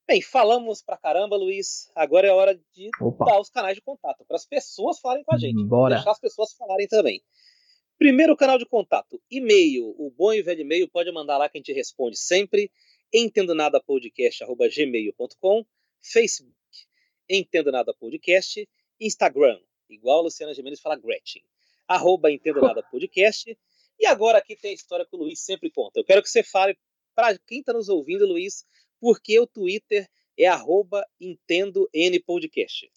Bem, falamos pra caramba, Luiz. Agora é hora de Opa. dar os canais de contato para as pessoas falarem com a gente. Bora. Deixar as pessoas falarem também. Primeiro canal de contato, e-mail. O bom e velho e-mail pode mandar lá que a gente responde sempre. Entendo nada podcast@gmail.com, Facebook Entendo Nada Podcast, Instagram, igual a Luciana Gimenez fala Gretchen, arroba Entendo Nada Podcast, e agora aqui tem a história que o Luiz sempre conta. Eu quero que você fale para quem está nos ouvindo, Luiz, porque o Twitter é arroba Entendo N Podcast.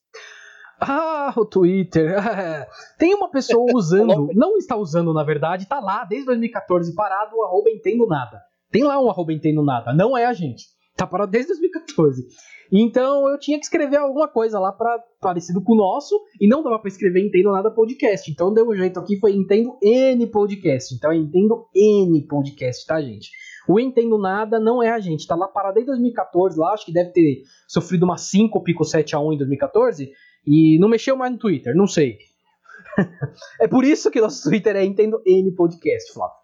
Ah, o Twitter. (laughs) Tem uma pessoa (laughs) usando, não está usando na verdade, está lá desde 2014 parado o arroba Entendo Nada. Tem lá um arroba Entendo Nada, não é a gente. Tá parado desde 2014. Então eu tinha que escrever alguma coisa lá para parecido com o nosso e não dava para escrever Entendo Nada Podcast. Então deu um jeito aqui foi Entendo N Podcast. Então é Entendo N Podcast, tá, gente? O Entendo Nada não é a gente, tá lá parado desde 2014, lá acho que deve ter sofrido uma 5 pico 7 a 1 em 2014 e não mexeu mais no Twitter, não sei. (laughs) é por isso que nosso Twitter é Entendo N Podcast, Flávio.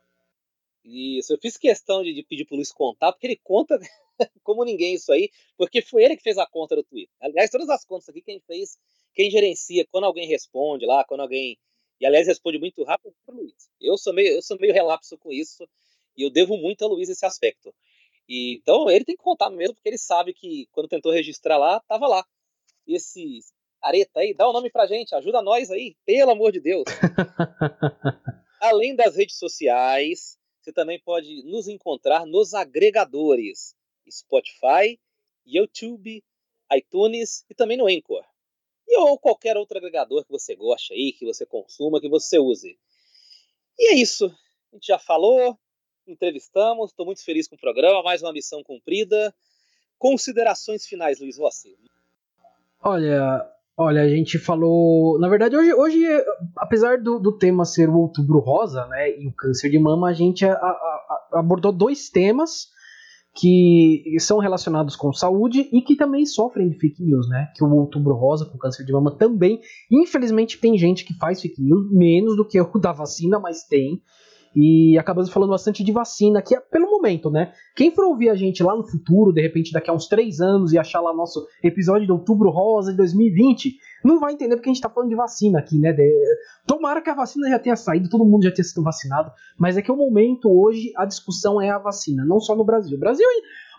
Isso, eu fiz questão de, de pedir pro Luiz contar, porque ele conta (laughs) como ninguém isso aí, porque foi ele que fez a conta do Twitter. Aliás, todas as contas aqui quem fez, quem gerencia, quando alguém responde lá, quando alguém. E aliás, responde muito rápido é o Luiz. Eu sou meio, eu sou meio relapso com isso e eu devo muito a Luiz esse aspecto. E, então ele tem que contar mesmo, porque ele sabe que quando tentou registrar lá, tava lá. Esse areta aí, dá o um nome pra gente, ajuda nós aí, pelo amor de Deus. (laughs) Além das redes sociais, você também pode nos encontrar nos agregadores. Spotify, YouTube, iTunes e também no Anchor. E ou qualquer outro agregador que você goste aí, que você consuma, que você use. E é isso. A gente já falou, entrevistamos, estou muito feliz com o programa, mais uma missão cumprida. Considerações finais, Luiz Rossi. Olha, olha, a gente falou. Na verdade, hoje, hoje apesar do, do tema ser o outubro rosa, né, e o câncer de mama, a gente a, a, a, abordou dois temas que são relacionados com saúde e que também sofrem de fake news, né? Que o outubro rosa com câncer de mama também, infelizmente tem gente que faz fake news, menos do que o da vacina, mas tem. E acabamos falando bastante de vacina, que é pelo momento, né? Quem for ouvir a gente lá no futuro, de repente daqui a uns três anos, e achar lá nosso episódio de Outubro Rosa de 2020, não vai entender porque a gente tá falando de vacina aqui, né? De... Tomara que a vacina já tenha saído, todo mundo já tenha sido vacinado, mas é que o momento hoje, a discussão é a vacina, não só no Brasil. O Brasil,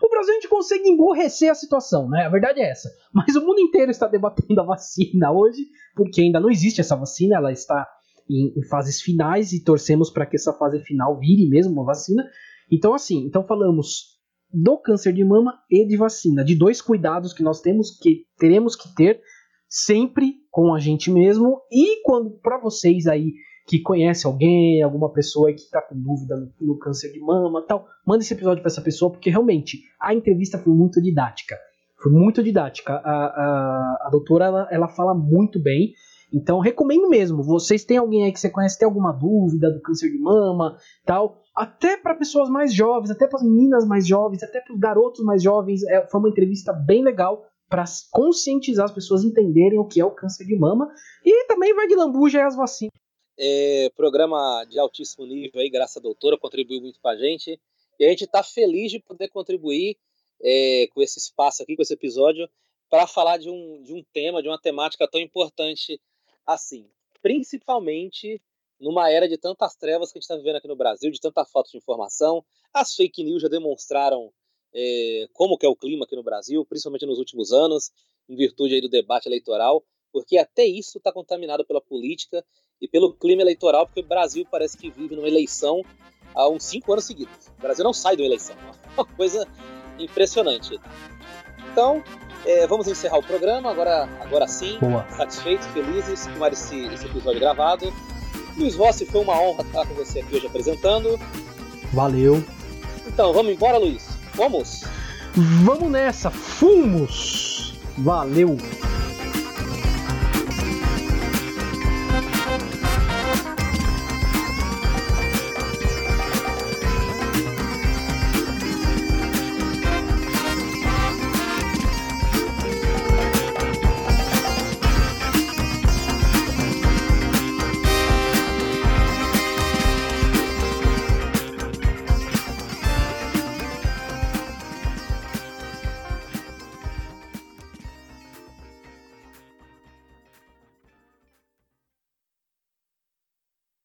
o Brasil a gente consegue emborrecer a situação, né? A verdade é essa. Mas o mundo inteiro está debatendo a vacina hoje, porque ainda não existe essa vacina, ela está em, em fases finais e torcemos para que essa fase final vire mesmo uma vacina. Então, assim, então falamos do câncer de mama e de vacina, de dois cuidados que nós temos que teremos que ter sempre com a gente mesmo e quando para vocês aí que conhece alguém, alguma pessoa que está com dúvida no, no, câncer de mama, tal, manda esse episódio para essa pessoa porque realmente a entrevista foi muito didática, foi muito didática. A, a, a doutora ela, ela fala muito bem então recomendo mesmo. Vocês têm alguém aí que você conhece, tem alguma dúvida do câncer de mama, tal? Até para pessoas mais jovens, até para as meninas mais jovens, até para os garotos mais jovens, é, foi uma entrevista bem legal para conscientizar as pessoas entenderem o que é o câncer de mama e também vai de lambuja e as vacinas. É, programa de altíssimo nível aí, graças à doutora, contribuiu muito para a gente. E a gente está feliz de poder contribuir é, com esse espaço aqui, com esse episódio, para falar de um, de um tema, de uma temática tão importante assim. Principalmente numa era de tantas trevas que a gente está vivendo aqui no Brasil, de tanta falta de informação. As fake news já demonstraram é, como que é o clima aqui no Brasil, principalmente nos últimos anos, em virtude aí do debate eleitoral, porque até isso está contaminado pela política e pelo clima eleitoral, porque o Brasil parece que vive numa eleição há uns cinco anos seguidos. O Brasil não sai de uma eleição, (laughs) é uma coisa impressionante. Então, é, vamos encerrar o programa, agora, agora sim, Boa. satisfeitos, felizes com esse, esse episódio gravado. Luiz Rossi, foi uma honra estar com você aqui hoje apresentando. Valeu. Então, vamos embora, Luiz? Vamos? Vamos nessa. Fumos. Valeu.